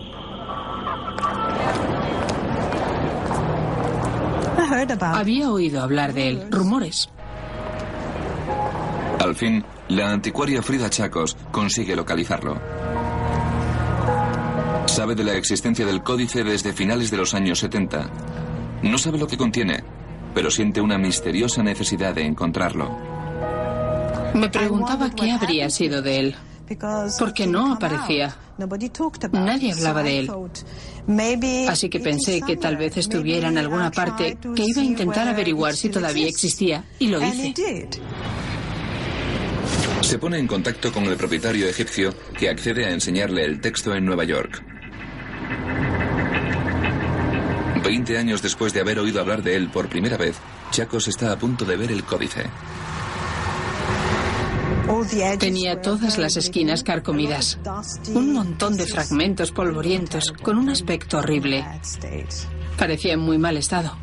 Había oído hablar de él, rumores. Al fin, la anticuaria Frida Chacos consigue localizarlo. Sabe de la existencia del códice desde finales de los años 70. No sabe lo que contiene, pero siente una misteriosa necesidad de encontrarlo. Me preguntaba qué habría sido de él. Porque no aparecía. Nadie hablaba de él. Así que pensé que tal vez estuviera en alguna parte, que iba a intentar averiguar si todavía existía, y lo hice. Se pone en contacto con el propietario egipcio que accede a enseñarle el texto en Nueva York. Veinte años después de haber oído hablar de él por primera vez, Chacos está a punto de ver el códice. Tenía todas las esquinas carcomidas, un montón de fragmentos polvorientos con un aspecto horrible. Parecía en muy mal estado.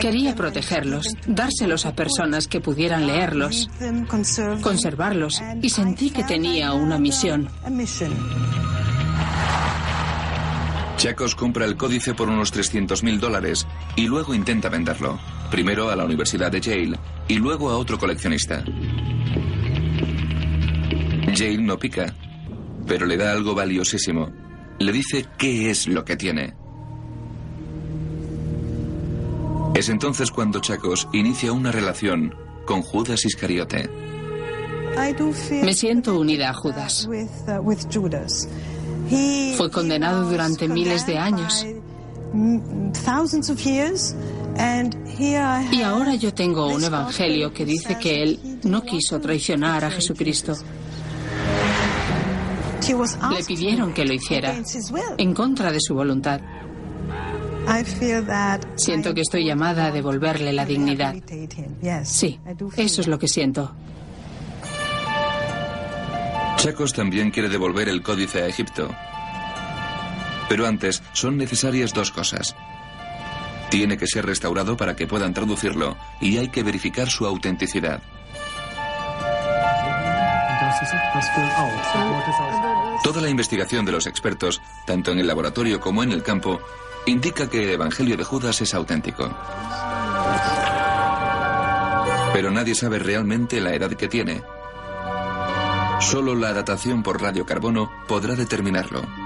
Quería protegerlos, dárselos a personas que pudieran leerlos, conservarlos y sentí que tenía una misión. Chacos compra el códice por unos 300 mil dólares y luego intenta venderlo. Primero a la Universidad de Yale y luego a otro coleccionista. Yale no pica, pero le da algo valiosísimo. Le dice qué es lo que tiene. Es entonces cuando Chacos inicia una relación con Judas Iscariote. Me siento unida a Judas. Fue condenado durante miles de años. Y ahora yo tengo un evangelio que dice que él no quiso traicionar a Jesucristo. Le pidieron que lo hiciera en contra de su voluntad. Siento que estoy llamada a devolverle la dignidad. Sí, eso es lo que siento. Chacos también quiere devolver el códice a Egipto. Pero antes son necesarias dos cosas. Tiene que ser restaurado para que puedan traducirlo y hay que verificar su autenticidad. Toda la investigación de los expertos, tanto en el laboratorio como en el campo, indica que el Evangelio de Judas es auténtico. Pero nadie sabe realmente la edad que tiene. Solo la datación por radiocarbono podrá determinarlo.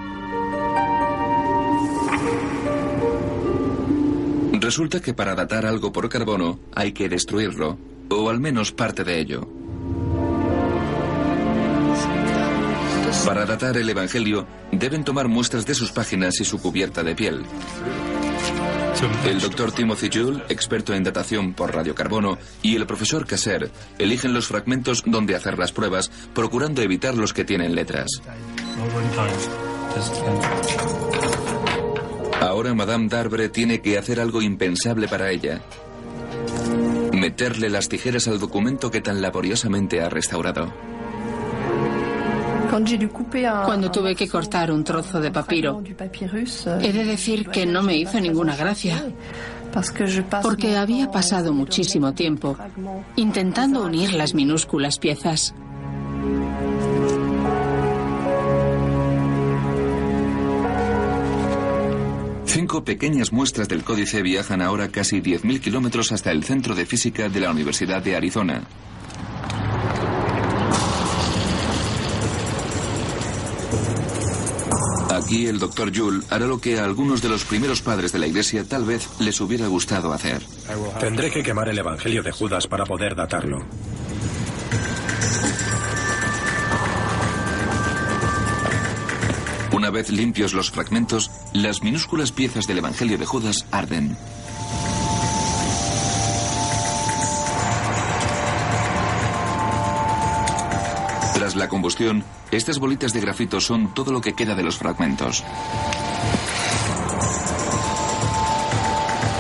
Resulta que para datar algo por carbono hay que destruirlo, o al menos parte de ello. Para datar el Evangelio, deben tomar muestras de sus páginas y su cubierta de piel. El doctor Timothy Joule, experto en datación por radiocarbono, y el profesor Casser eligen los fragmentos donde hacer las pruebas, procurando evitar los que tienen letras. Ahora Madame Darbre tiene que hacer algo impensable para ella. Meterle las tijeras al documento que tan laboriosamente ha restaurado. Cuando tuve que cortar un trozo de papiro, he de decir que no me hizo ninguna gracia, porque había pasado muchísimo tiempo intentando unir las minúsculas piezas. Cinco pequeñas muestras del códice viajan ahora casi 10.000 kilómetros hasta el Centro de Física de la Universidad de Arizona. Aquí el doctor Jules hará lo que a algunos de los primeros padres de la iglesia tal vez les hubiera gustado hacer. Tendré que quemar el Evangelio de Judas para poder datarlo. Una vez limpios los fragmentos, las minúsculas piezas del Evangelio de Judas arden. Tras la combustión, estas bolitas de grafito son todo lo que queda de los fragmentos.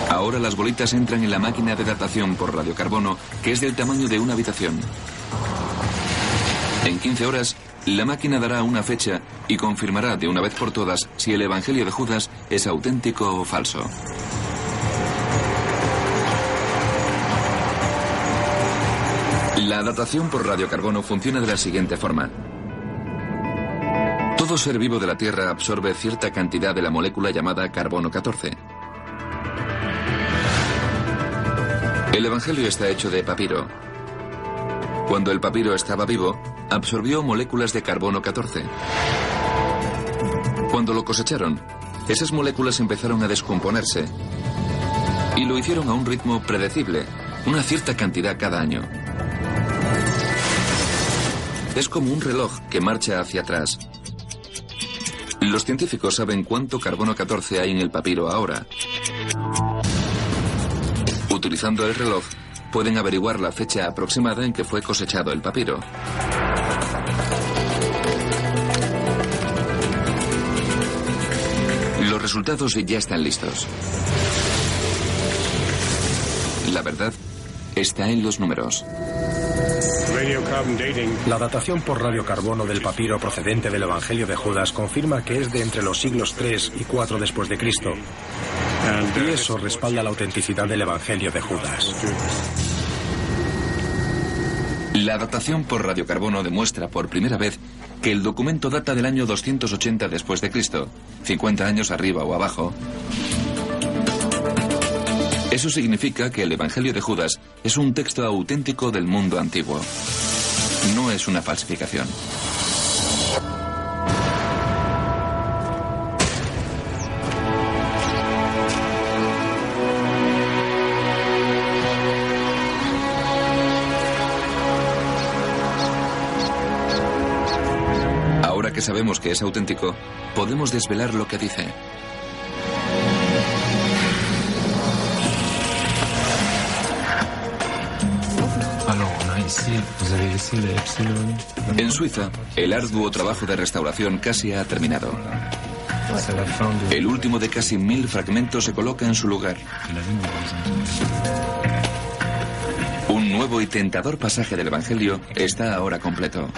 Ahora las bolitas entran en la máquina de datación por radiocarbono, que es del tamaño de una habitación. En 15 horas, la máquina dará una fecha y confirmará de una vez por todas si el Evangelio de Judas es auténtico o falso. La datación por radiocarbono funciona de la siguiente forma. Todo ser vivo de la Tierra absorbe cierta cantidad de la molécula llamada carbono 14. El Evangelio está hecho de papiro. Cuando el papiro estaba vivo, absorbió moléculas de carbono 14. Cuando lo cosecharon, esas moléculas empezaron a descomponerse y lo hicieron a un ritmo predecible, una cierta cantidad cada año. Es como un reloj que marcha hacia atrás. Los científicos saben cuánto carbono 14 hay en el papiro ahora. Utilizando el reloj, pueden averiguar la fecha aproximada en que fue cosechado el papiro. Los resultados ya están listos. La verdad está en los números. La datación por radiocarbono del papiro procedente del Evangelio de Judas confirma que es de entre los siglos 3 y 4 después de Cristo. Y eso respalda la autenticidad del Evangelio de Judas. La datación por radiocarbono demuestra por primera vez que el documento data del año 280 después de Cristo, 50 años arriba o abajo. Eso significa que el Evangelio de Judas es un texto auténtico del mundo antiguo. No es una falsificación. Sabemos que es auténtico, podemos desvelar lo que dice. En Suiza, el arduo trabajo de restauración casi ha terminado. El último de casi mil fragmentos se coloca en su lugar. Un nuevo y tentador pasaje del Evangelio está ahora completo.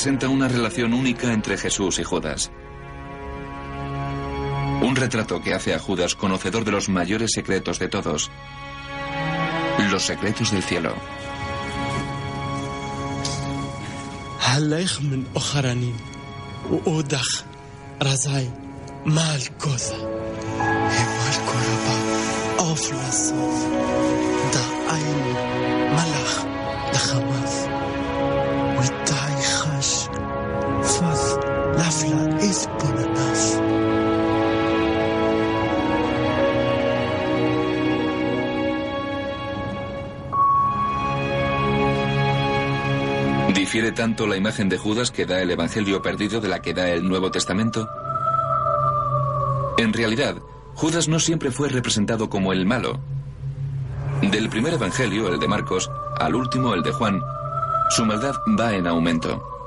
Presenta una relación única entre Jesús y Judas. Un retrato que hace a Judas conocedor de los mayores secretos de todos, los secretos del cielo. ¿Difiere tanto la imagen de Judas que da el Evangelio perdido de la que da el Nuevo Testamento? En realidad, Judas no siempre fue representado como el malo. Del primer Evangelio, el de Marcos, al último, el de Juan, su maldad va en aumento.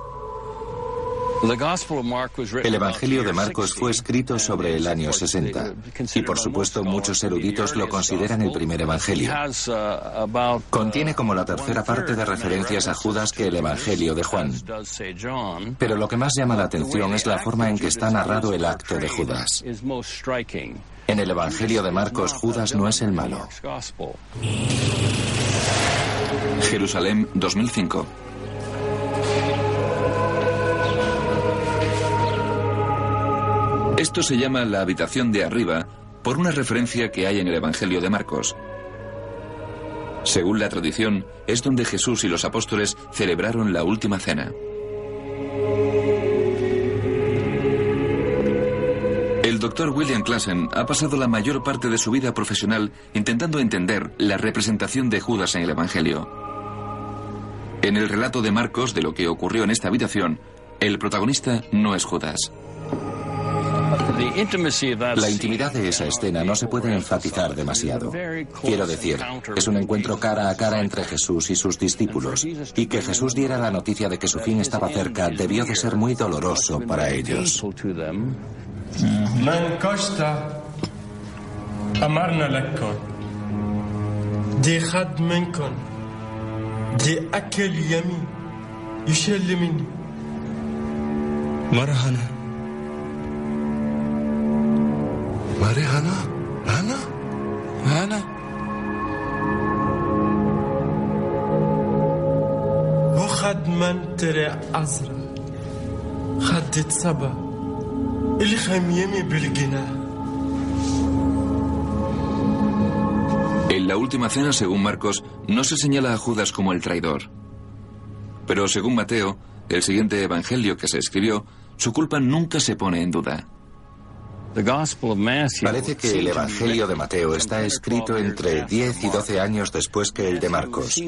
El Evangelio de Marcos fue escrito sobre el año 60 y por supuesto muchos eruditos lo consideran el primer Evangelio. Contiene como la tercera parte de referencias a Judas que el Evangelio de Juan. Pero lo que más llama la atención es la forma en que está narrado el acto de Judas. En el Evangelio de Marcos Judas no es el malo. Jerusalén 2005. Esto se llama la habitación de arriba por una referencia que hay en el Evangelio de Marcos. Según la tradición, es donde Jesús y los apóstoles celebraron la última cena. El doctor William Klassen ha pasado la mayor parte de su vida profesional intentando entender la representación de Judas en el Evangelio. En el relato de Marcos de lo que ocurrió en esta habitación, el protagonista no es Judas. La intimidad de esa escena no se puede enfatizar demasiado. Quiero decir, es un encuentro cara a cara entre Jesús y sus discípulos, y que Jesús diera la noticia de que su fin estaba cerca debió de ser muy doloroso para ellos. مرة هنا هنا هنا وخد من تري أزرق خدت سبا اللي خميمي بالجناه En la última cena, según Marcos, no se señala a Judas como el traidor. Pero según Mateo, el siguiente evangelio que se escribió, su culpa nunca se pone en duda. Parece que el Evangelio de Mateo está escrito entre 10 y 12 años después que el de Marcos.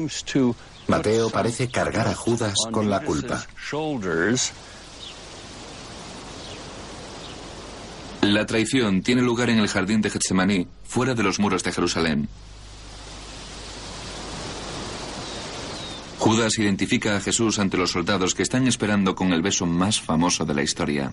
Mateo parece cargar a Judas con la culpa. La traición tiene lugar en el jardín de Getsemaní, fuera de los muros de Jerusalén. Judas identifica a Jesús ante los soldados que están esperando con el beso más famoso de la historia.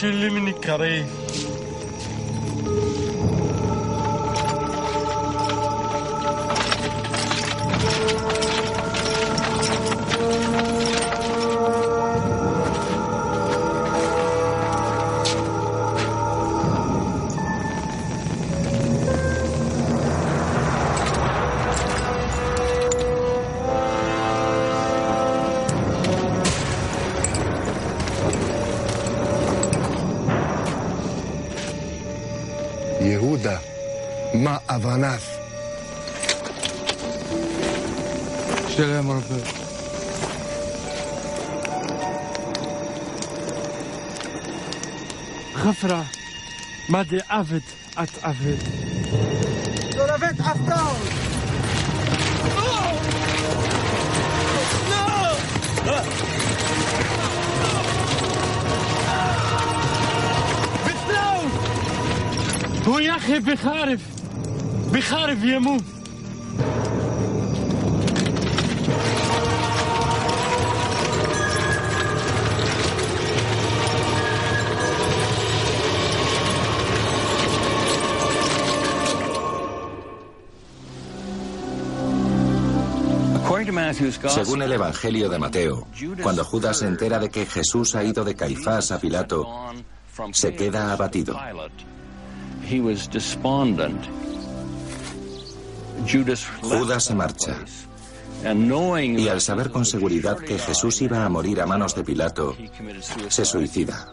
Chillimini curry. أفاناف سلام ربي خفرة مادي أفد أتأفد سولافيت أفتاون هو يا أخي بخارف. بخارف يموت Según el Evangelio de Mateo, cuando Judas se entera de que Jesús ha ido de Caifás a Pilato, se queda abatido. Judas se marcha. Y al saber con seguridad que Jesús iba a morir a manos de Pilato, se suicida.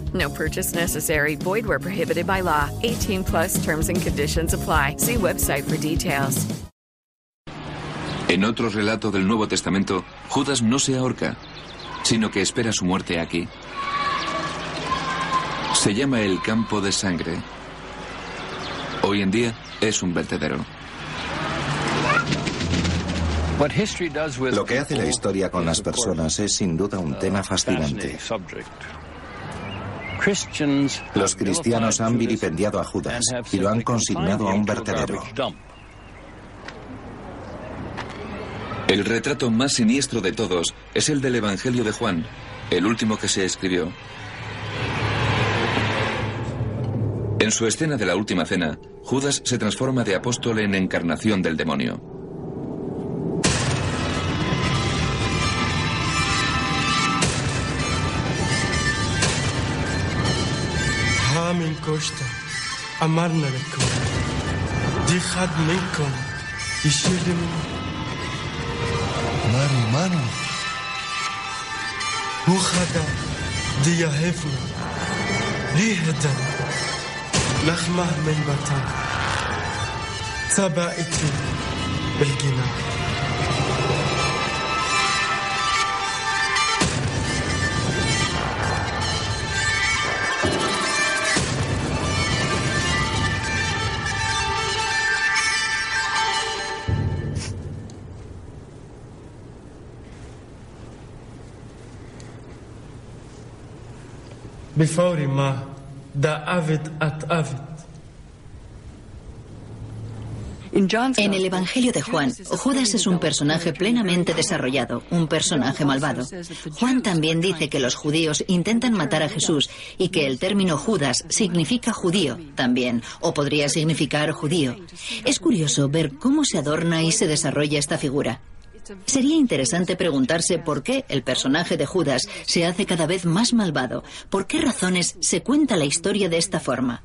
No purchase necessary. Void where prohibited by law. 18 plus terms and conditions apply. See website for details. En otro relato del Nuevo Testamento, Judas no se ahorca, sino que espera su muerte aquí. Se llama el campo de sangre. Hoy en día es un vertedero. Lo que hace la historia con las personas es sin duda un tema fascinante. Los cristianos han vilipendiado a Judas y lo han consignado a un vertedero. El retrato más siniestro de todos es el del Evangelio de Juan, el último que se escribió. En su escena de la última cena, Judas se transforma de apóstol en encarnación del demonio. أمرنا لكم دي خد منكم يشيل مني مانو مانو هو خدا دي يهفنا ليه هدن لخمه من بطن سبقتي بالجناح En el Evangelio de Juan, Judas es un personaje plenamente desarrollado, un personaje malvado. Juan también dice que los judíos intentan matar a Jesús y que el término Judas significa judío también, o podría significar judío. Es curioso ver cómo se adorna y se desarrolla esta figura. Sería interesante preguntarse por qué el personaje de Judas se hace cada vez más malvado, por qué razones se cuenta la historia de esta forma.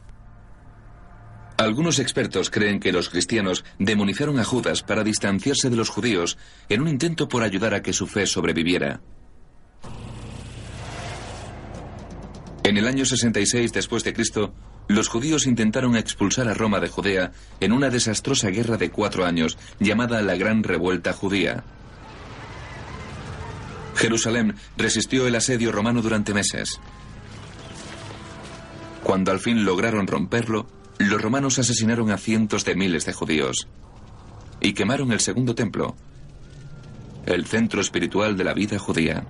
Algunos expertos creen que los cristianos demonizaron a Judas para distanciarse de los judíos en un intento por ayudar a que su fe sobreviviera. En el año 66 después de Cristo, los judíos intentaron expulsar a Roma de Judea en una desastrosa guerra de cuatro años llamada la Gran Revuelta Judía. Jerusalén resistió el asedio romano durante meses. Cuando al fin lograron romperlo, los romanos asesinaron a cientos de miles de judíos y quemaron el segundo templo, el centro espiritual de la vida judía.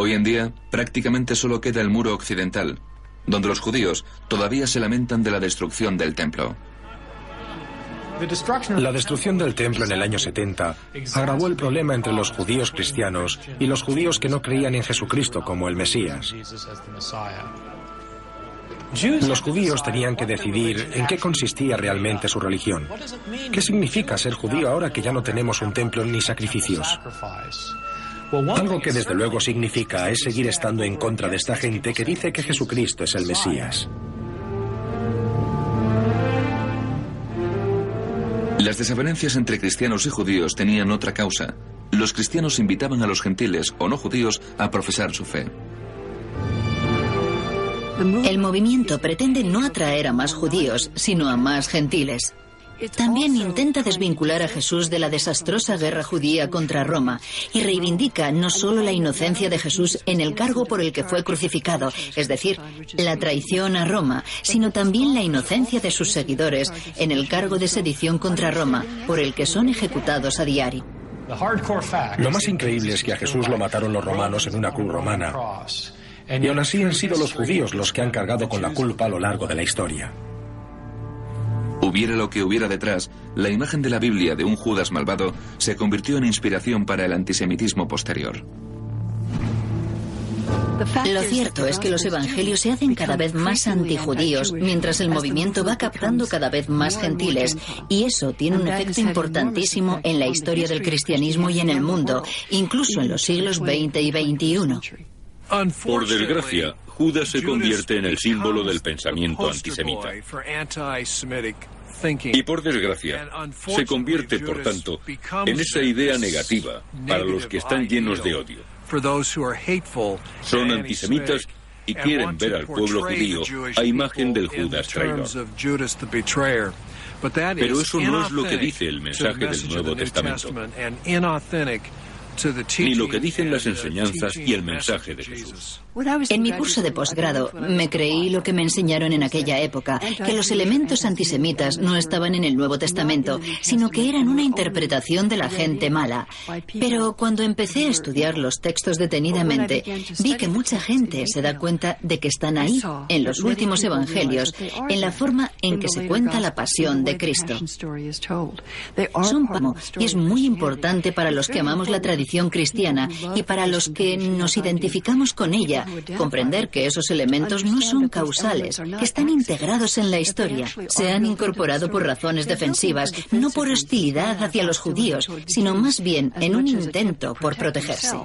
Hoy en día prácticamente solo queda el muro occidental, donde los judíos todavía se lamentan de la destrucción del templo. La destrucción del templo en el año 70 agravó el problema entre los judíos cristianos y los judíos que no creían en Jesucristo como el Mesías. Los judíos tenían que decidir en qué consistía realmente su religión. ¿Qué significa ser judío ahora que ya no tenemos un templo ni sacrificios? Algo que desde luego significa es seguir estando en contra de esta gente que dice que Jesucristo es el Mesías. Las desavenencias entre cristianos y judíos tenían otra causa. Los cristianos invitaban a los gentiles o no judíos a profesar su fe. El movimiento pretende no atraer a más judíos, sino a más gentiles. También intenta desvincular a Jesús de la desastrosa guerra judía contra Roma y reivindica no solo la inocencia de Jesús en el cargo por el que fue crucificado, es decir, la traición a Roma, sino también la inocencia de sus seguidores en el cargo de sedición contra Roma, por el que son ejecutados a diario. Lo más increíble es que a Jesús lo mataron los romanos en una cruz romana. Y aún así han sido los judíos los que han cargado con la culpa a lo largo de la historia. Hubiera lo que hubiera detrás, la imagen de la Biblia de un Judas malvado se convirtió en inspiración para el antisemitismo posterior. Lo cierto es que los evangelios se hacen cada vez más antijudíos, mientras el movimiento va captando cada vez más gentiles, y eso tiene un efecto importantísimo en la historia del cristianismo y en el mundo, incluso en los siglos XX y XXI. Por desgracia, Judas se convierte en el símbolo del pensamiento antisemita. Y por desgracia, se convierte, por tanto, en esa idea negativa para los que están llenos de odio. Son antisemitas y quieren ver al pueblo judío a imagen del Judas traidor. Pero eso no es lo que dice el mensaje del Nuevo Testamento ni lo que dicen las enseñanzas y el mensaje de Jesús. En mi curso de posgrado me creí lo que me enseñaron en aquella época, que los elementos antisemitas no estaban en el Nuevo Testamento, sino que eran una interpretación de la gente mala. Pero cuando empecé a estudiar los textos detenidamente, vi que mucha gente se da cuenta de que están ahí, en los últimos evangelios, en la forma en que se cuenta la pasión de Cristo. Son y es muy importante para los que amamos la tradición cristiana y para los que nos identificamos con ella, comprender que esos elementos no son causales, que están integrados en la historia, se han incorporado por razones defensivas, no por hostilidad hacia los judíos, sino más bien en un intento por protegerse.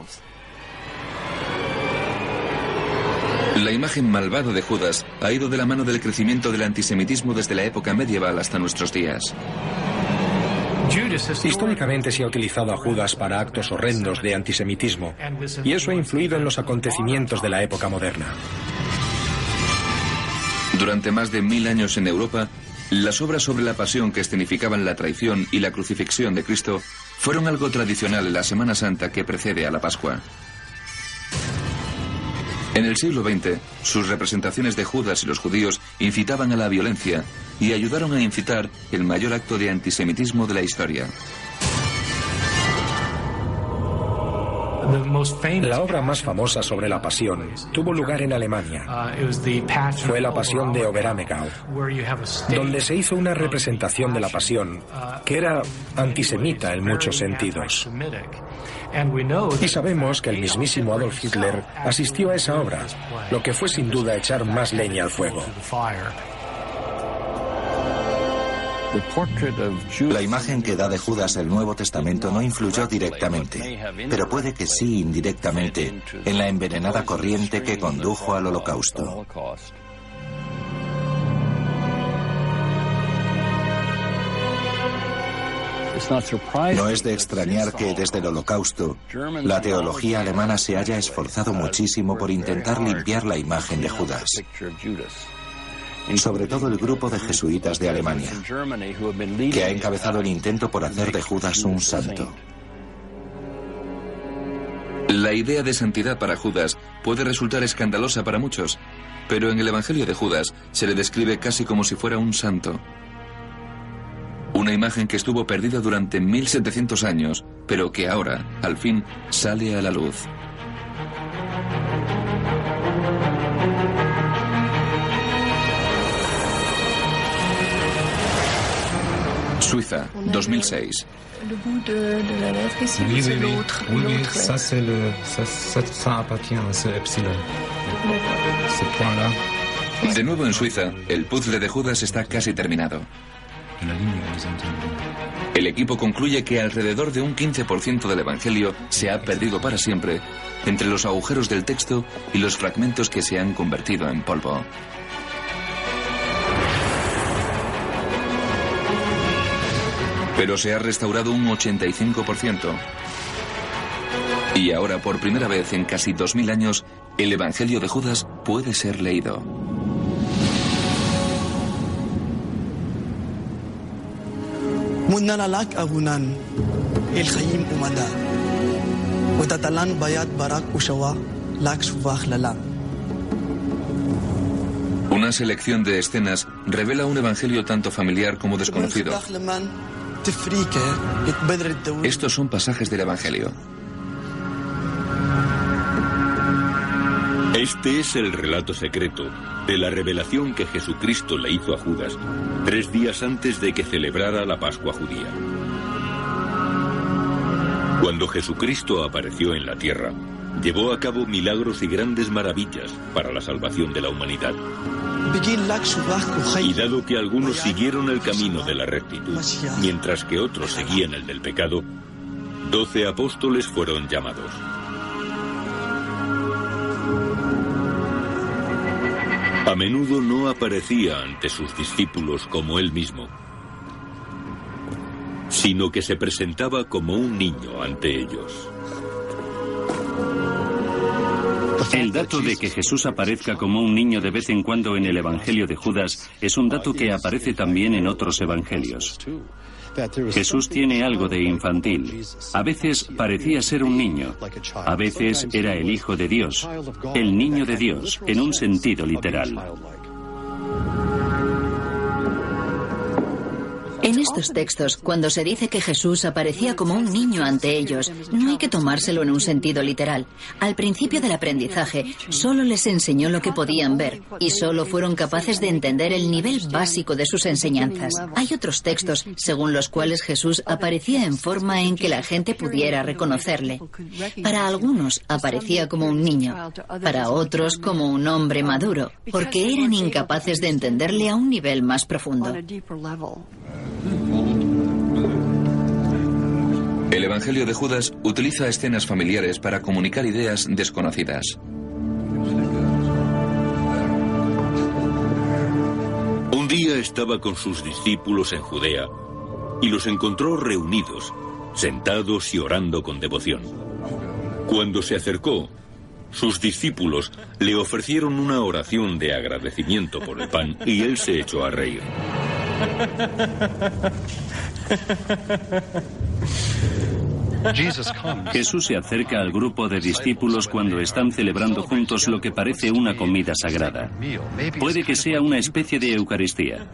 La imagen malvada de Judas ha ido de la mano del crecimiento del antisemitismo desde la época medieval hasta nuestros días. Históricamente se ha utilizado a Judas para actos horrendos de antisemitismo y eso ha influido en los acontecimientos de la época moderna. Durante más de mil años en Europa, las obras sobre la pasión que escenificaban la traición y la crucifixión de Cristo fueron algo tradicional en la Semana Santa que precede a la Pascua. En el siglo XX, sus representaciones de Judas y los judíos incitaban a la violencia y ayudaron a incitar el mayor acto de antisemitismo de la historia. La obra más famosa sobre la pasión tuvo lugar en Alemania. Fue la pasión de Oberammergau, donde se hizo una representación de la pasión que era antisemita en muchos sentidos. Y sabemos que el mismísimo Adolf Hitler asistió a esa obra, lo que fue sin duda echar más leña al fuego. La imagen que da de Judas el Nuevo Testamento no influyó directamente, pero puede que sí indirectamente en la envenenada corriente que condujo al holocausto. No es de extrañar que desde el Holocausto la teología alemana se haya esforzado muchísimo por intentar limpiar la imagen de Judas. Sobre todo el grupo de jesuitas de Alemania, que ha encabezado el intento por hacer de Judas un santo. La idea de santidad para Judas puede resultar escandalosa para muchos, pero en el Evangelio de Judas se le describe casi como si fuera un santo. Una imagen que estuvo perdida durante 1700 años, pero que ahora, al fin, sale a la luz. Suiza, 2006. De nuevo en Suiza, el puzzle de Judas está casi terminado. El equipo concluye que alrededor de un 15% del Evangelio se ha perdido para siempre entre los agujeros del texto y los fragmentos que se han convertido en polvo. Pero se ha restaurado un 85%. Y ahora, por primera vez en casi 2000 años, el Evangelio de Judas puede ser leído. Una selección de escenas revela un evangelio tanto familiar como desconocido. Estos son pasajes del evangelio. Este es el relato secreto de la revelación que Jesucristo le hizo a Judas tres días antes de que celebrara la Pascua judía. Cuando Jesucristo apareció en la tierra, llevó a cabo milagros y grandes maravillas para la salvación de la humanidad. Y dado que algunos siguieron el camino de la rectitud, mientras que otros seguían el del pecado, doce apóstoles fueron llamados. A menudo no aparecía ante sus discípulos como él mismo, sino que se presentaba como un niño ante ellos. El dato de que Jesús aparezca como un niño de vez en cuando en el Evangelio de Judas es un dato que aparece también en otros evangelios. Jesús tiene algo de infantil. A veces parecía ser un niño. A veces era el Hijo de Dios, el niño de Dios, en un sentido literal. En estos textos, cuando se dice que Jesús aparecía como un niño ante ellos, no hay que tomárselo en un sentido literal. Al principio del aprendizaje, solo les enseñó lo que podían ver y solo fueron capaces de entender el nivel básico de sus enseñanzas. Hay otros textos según los cuales Jesús aparecía en forma en que la gente pudiera reconocerle. Para algunos aparecía como un niño, para otros como un hombre maduro, porque eran incapaces de entenderle a un nivel más profundo. El Evangelio de Judas utiliza escenas familiares para comunicar ideas desconocidas. Un día estaba con sus discípulos en Judea y los encontró reunidos, sentados y orando con devoción. Cuando se acercó, sus discípulos le ofrecieron una oración de agradecimiento por el pan y él se echó a reír. Jesús se acerca al grupo de discípulos cuando están celebrando juntos lo que parece una comida sagrada. Puede que sea una especie de Eucaristía.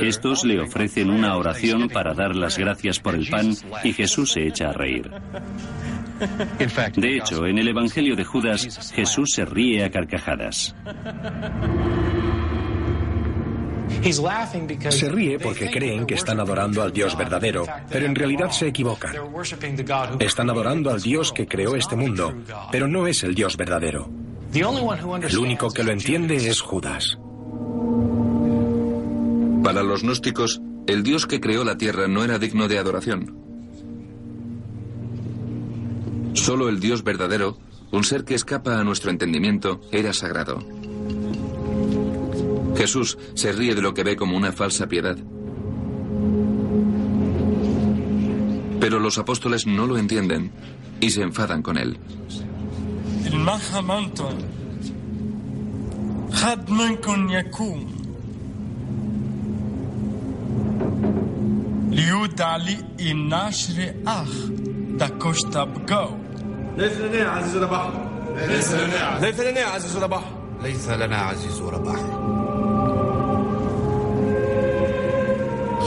Estos le ofrecen una oración para dar las gracias por el pan y Jesús se echa a reír. De hecho, en el Evangelio de Judas, Jesús se ríe a carcajadas. Se ríe porque creen que están adorando al Dios verdadero, pero en realidad se equivocan. Están adorando al Dios que creó este mundo, pero no es el Dios verdadero. El único que lo entiende es Judas. Para los gnósticos, el Dios que creó la tierra no era digno de adoración. Solo el Dios verdadero, un ser que escapa a nuestro entendimiento, era sagrado. Jesús se ríe de lo que ve como una falsa piedad. Pero los apóstoles no lo entienden y se enfadan con él. Sus espíritus no osaron ponerse ante él. Excepto Judas Iscariote. يدانا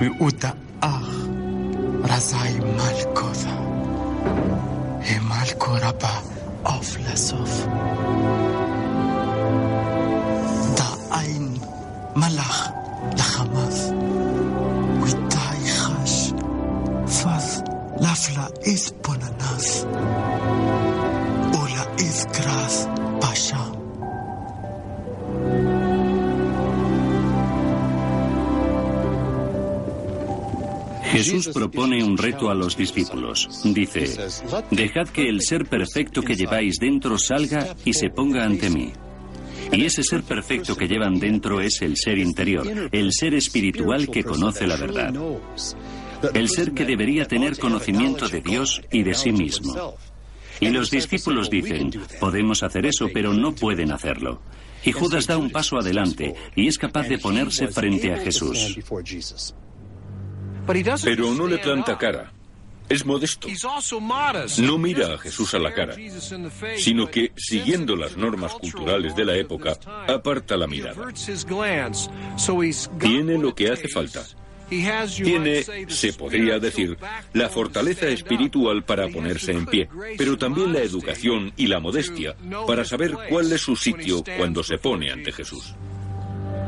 ואותה אח רזאי מלכותה. המלכו רבה אוף לסוף. דעין מלאך לחמאס, ותאי חש, פז לפלא איספוננס. Jesús propone un reto a los discípulos. Dice, dejad que el ser perfecto que lleváis dentro salga y se ponga ante mí. Y ese ser perfecto que llevan dentro es el ser interior, el ser espiritual que conoce la verdad. El ser que debería tener conocimiento de Dios y de sí mismo. Y los discípulos dicen, podemos hacer eso, pero no pueden hacerlo. Y Judas da un paso adelante y es capaz de ponerse frente a Jesús. Pero no le planta cara. Es modesto. No mira a Jesús a la cara, sino que, siguiendo las normas culturales de la época, aparta la mirada. Tiene lo que hace falta. Tiene, se podría decir, la fortaleza espiritual para ponerse en pie, pero también la educación y la modestia para saber cuál es su sitio cuando se pone ante Jesús.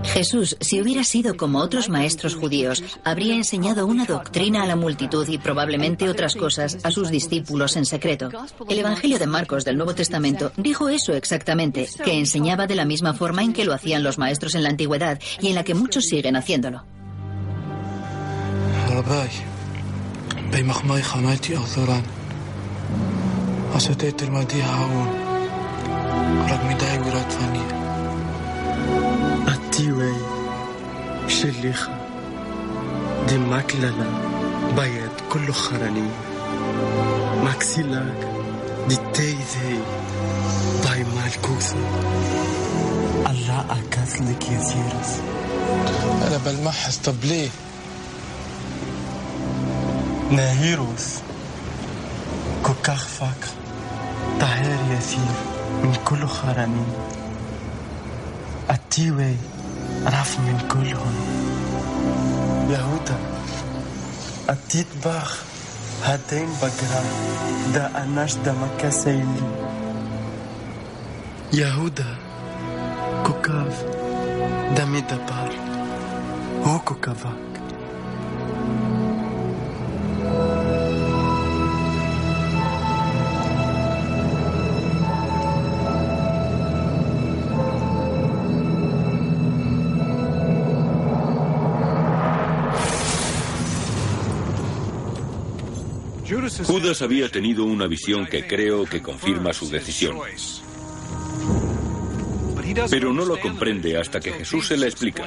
Jesús, si hubiera sido como otros maestros judíos, habría enseñado una doctrina a la multitud y probablemente otras cosas a sus discípulos en secreto. El Evangelio de Marcos del Nuevo Testamento dijo eso exactamente, que enseñaba de la misma forma en que lo hacían los maestros en la antigüedad y en la que muchos siguen haciéndolo. تيواي شليخة دي مكللة بيت كله خراني ماكسيلاك دي تي ذي باي مالكوس الله أكاس لك يا سيرس أنا بلمحس طب ليه؟ ناهيروس كوكاخ فاكر طهير يسير من كل خرانين التيوي رف من كلهم. يهودا. التيت باخ هاتين بقرا دا أناش دا مكا سيلي. يهودا كوكاف. دمي دبار هو كوكافاك Judas había tenido una visión que creo que confirma su decisión. Pero no lo comprende hasta que Jesús se la explica.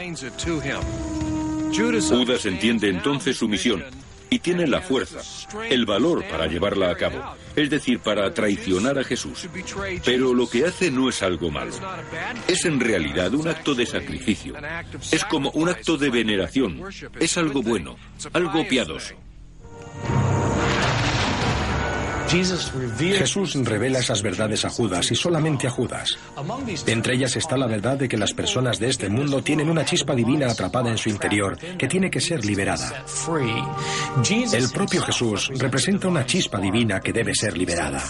Judas entiende entonces su misión y tiene la fuerza, el valor para llevarla a cabo, es decir, para traicionar a Jesús. Pero lo que hace no es algo malo. Es en realidad un acto de sacrificio. Es como un acto de veneración. Es algo bueno, algo piadoso. Jesús revela esas verdades a Judas y solamente a Judas. Entre ellas está la verdad de que las personas de este mundo tienen una chispa divina atrapada en su interior que tiene que ser liberada. El propio Jesús representa una chispa divina que debe ser liberada.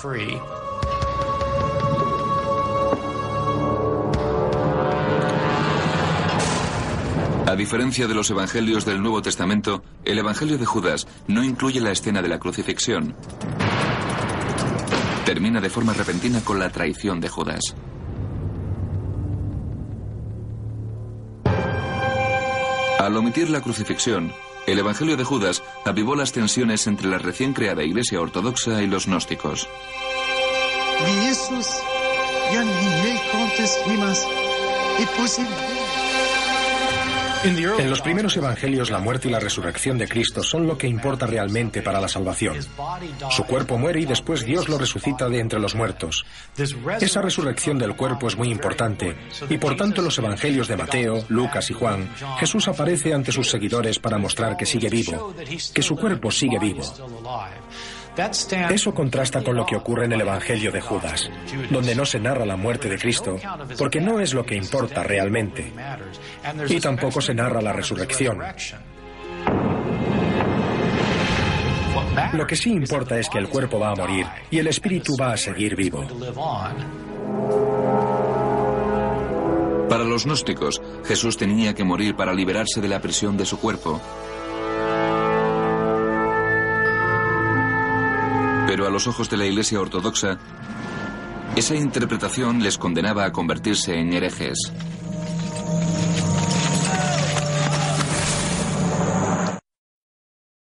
A diferencia de los evangelios del Nuevo Testamento, el Evangelio de Judas no incluye la escena de la crucifixión. Termina de forma repentina con la traición de Judas. Al omitir la crucifixión, el Evangelio de Judas avivó las tensiones entre la recién creada Iglesia Ortodoxa y los gnósticos. En los primeros evangelios la muerte y la resurrección de Cristo son lo que importa realmente para la salvación. Su cuerpo muere y después Dios lo resucita de entre los muertos. Esa resurrección del cuerpo es muy importante y por tanto en los evangelios de Mateo, Lucas y Juan, Jesús aparece ante sus seguidores para mostrar que sigue vivo, que su cuerpo sigue vivo. Eso contrasta con lo que ocurre en el Evangelio de Judas, donde no se narra la muerte de Cristo, porque no es lo que importa realmente, y tampoco se narra la resurrección. Lo que sí importa es que el cuerpo va a morir y el espíritu va a seguir vivo. Para los gnósticos, Jesús tenía que morir para liberarse de la prisión de su cuerpo. Pero a los ojos de la Iglesia Ortodoxa, esa interpretación les condenaba a convertirse en herejes.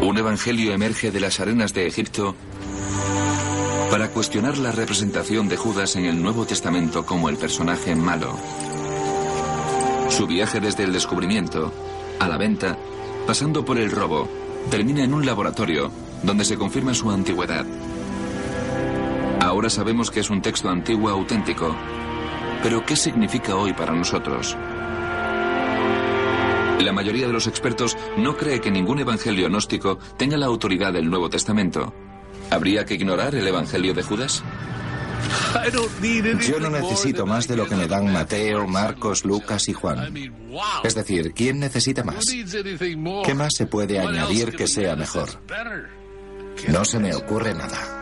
Un evangelio emerge de las arenas de Egipto para cuestionar la representación de Judas en el Nuevo Testamento como el personaje malo. Su viaje desde el descubrimiento a la venta, pasando por el robo, termina en un laboratorio donde se confirma su antigüedad. Ahora sabemos que es un texto antiguo auténtico, pero ¿qué significa hoy para nosotros? La mayoría de los expertos no cree que ningún evangelio gnóstico tenga la autoridad del Nuevo Testamento. ¿Habría que ignorar el evangelio de Judas? Yo no necesito más de lo que me dan Mateo, Marcos, Lucas y Juan. Es decir, ¿quién necesita más? ¿Qué más se puede añadir que sea mejor? No se me ocurre nada.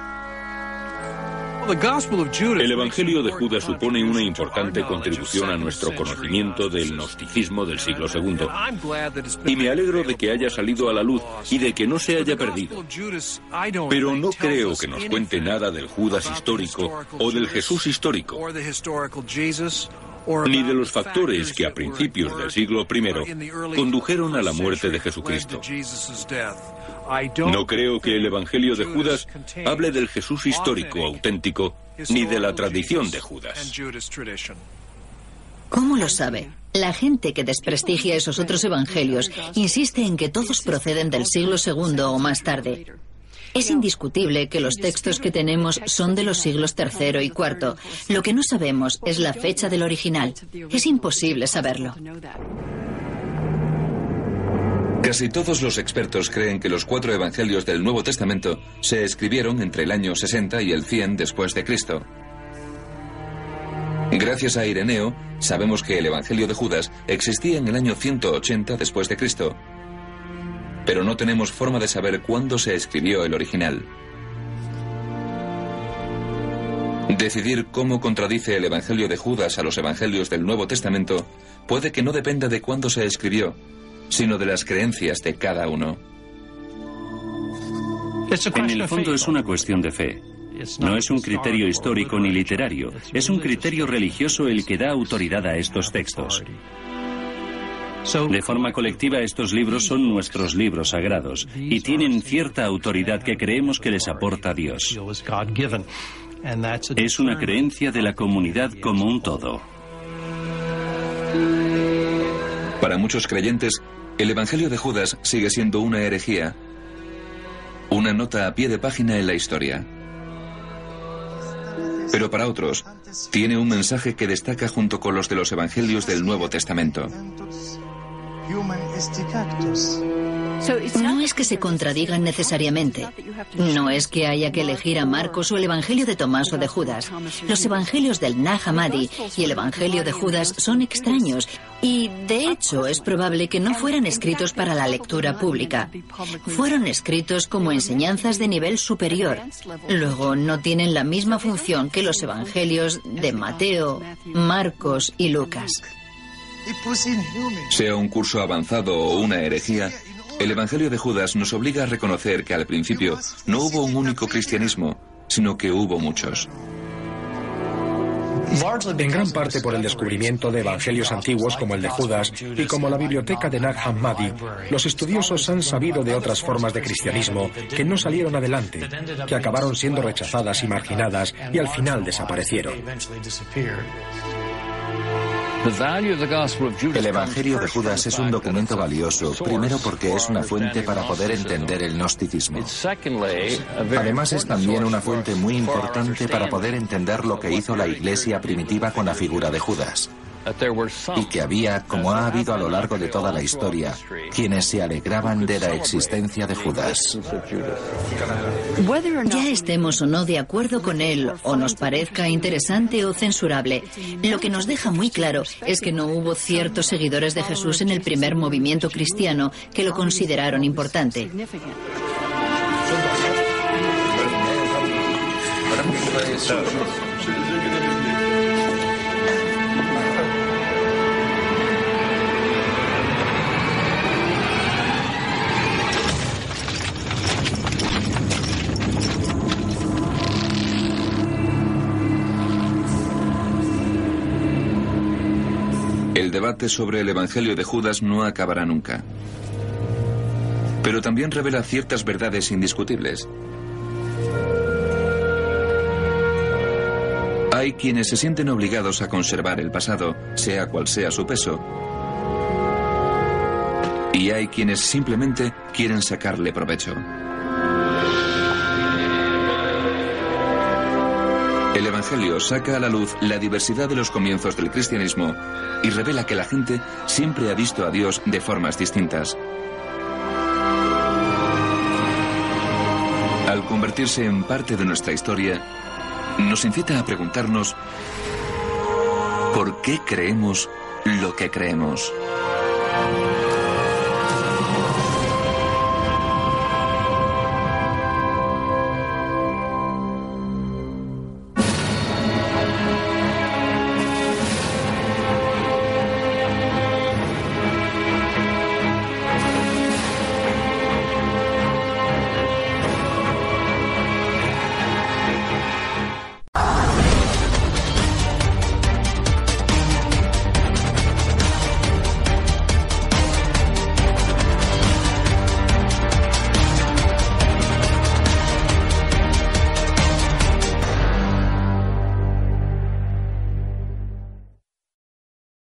El Evangelio de Judas supone una importante contribución a nuestro conocimiento del gnosticismo del siglo II. Y me alegro de que haya salido a la luz y de que no se haya perdido. Pero no creo que nos cuente nada del Judas histórico o del Jesús histórico ni de los factores que a principios del siglo I condujeron a la muerte de Jesucristo. No creo que el Evangelio de Judas hable del Jesús histórico auténtico ni de la tradición de Judas. ¿Cómo lo sabe? La gente que desprestigia esos otros evangelios insiste en que todos proceden del siglo II o más tarde. Es indiscutible que los textos que tenemos son de los siglos III y IV. Lo que no sabemos es la fecha del original. Es imposible saberlo. Casi todos los expertos creen que los cuatro evangelios del Nuevo Testamento se escribieron entre el año 60 y el 100 después de Cristo. Gracias a Ireneo, sabemos que el Evangelio de Judas existía en el año 180 después de Cristo, pero no tenemos forma de saber cuándo se escribió el original. Decidir cómo contradice el Evangelio de Judas a los Evangelios del Nuevo Testamento puede que no dependa de cuándo se escribió, sino de las creencias de cada uno. En el fondo es una cuestión de fe. No es un criterio histórico ni literario, es un criterio religioso el que da autoridad a estos textos. De forma colectiva, estos libros son nuestros libros sagrados y tienen cierta autoridad que creemos que les aporta Dios. Es una creencia de la comunidad como un todo. Para muchos creyentes, el Evangelio de Judas sigue siendo una herejía, una nota a pie de página en la historia. Pero para otros, tiene un mensaje que destaca junto con los de los Evangelios del Nuevo Testamento. No es que se contradigan necesariamente. No es que haya que elegir a Marcos o el Evangelio de Tomás o de Judas. Los Evangelios del Nag Hammadi y el Evangelio de Judas son extraños y, de hecho, es probable que no fueran escritos para la lectura pública. Fueron escritos como enseñanzas de nivel superior. Luego, no tienen la misma función que los Evangelios de Mateo, Marcos y Lucas. Sea un curso avanzado o una herejía, el Evangelio de Judas nos obliga a reconocer que al principio no hubo un único cristianismo, sino que hubo muchos. En gran parte por el descubrimiento de evangelios antiguos como el de Judas y como la biblioteca de Nag Hammadi, los estudiosos han sabido de otras formas de cristianismo que no salieron adelante, que acabaron siendo rechazadas y marginadas y al final desaparecieron. El Evangelio de Judas es un documento valioso, primero porque es una fuente para poder entender el gnosticismo. Además es también una fuente muy importante para poder entender lo que hizo la iglesia primitiva con la figura de Judas y que había, como ha habido a lo largo de toda la historia, quienes se alegraban de la existencia de Judas. Ya estemos o no de acuerdo con él, o nos parezca interesante o censurable, lo que nos deja muy claro es que no hubo ciertos seguidores de Jesús en el primer movimiento cristiano que lo consideraron importante. El debate sobre el Evangelio de Judas no acabará nunca. Pero también revela ciertas verdades indiscutibles. Hay quienes se sienten obligados a conservar el pasado, sea cual sea su peso. Y hay quienes simplemente quieren sacarle provecho. El Evangelio saca a la luz la diversidad de los comienzos del cristianismo y revela que la gente siempre ha visto a Dios de formas distintas. Al convertirse en parte de nuestra historia, nos incita a preguntarnos ¿por qué creemos lo que creemos?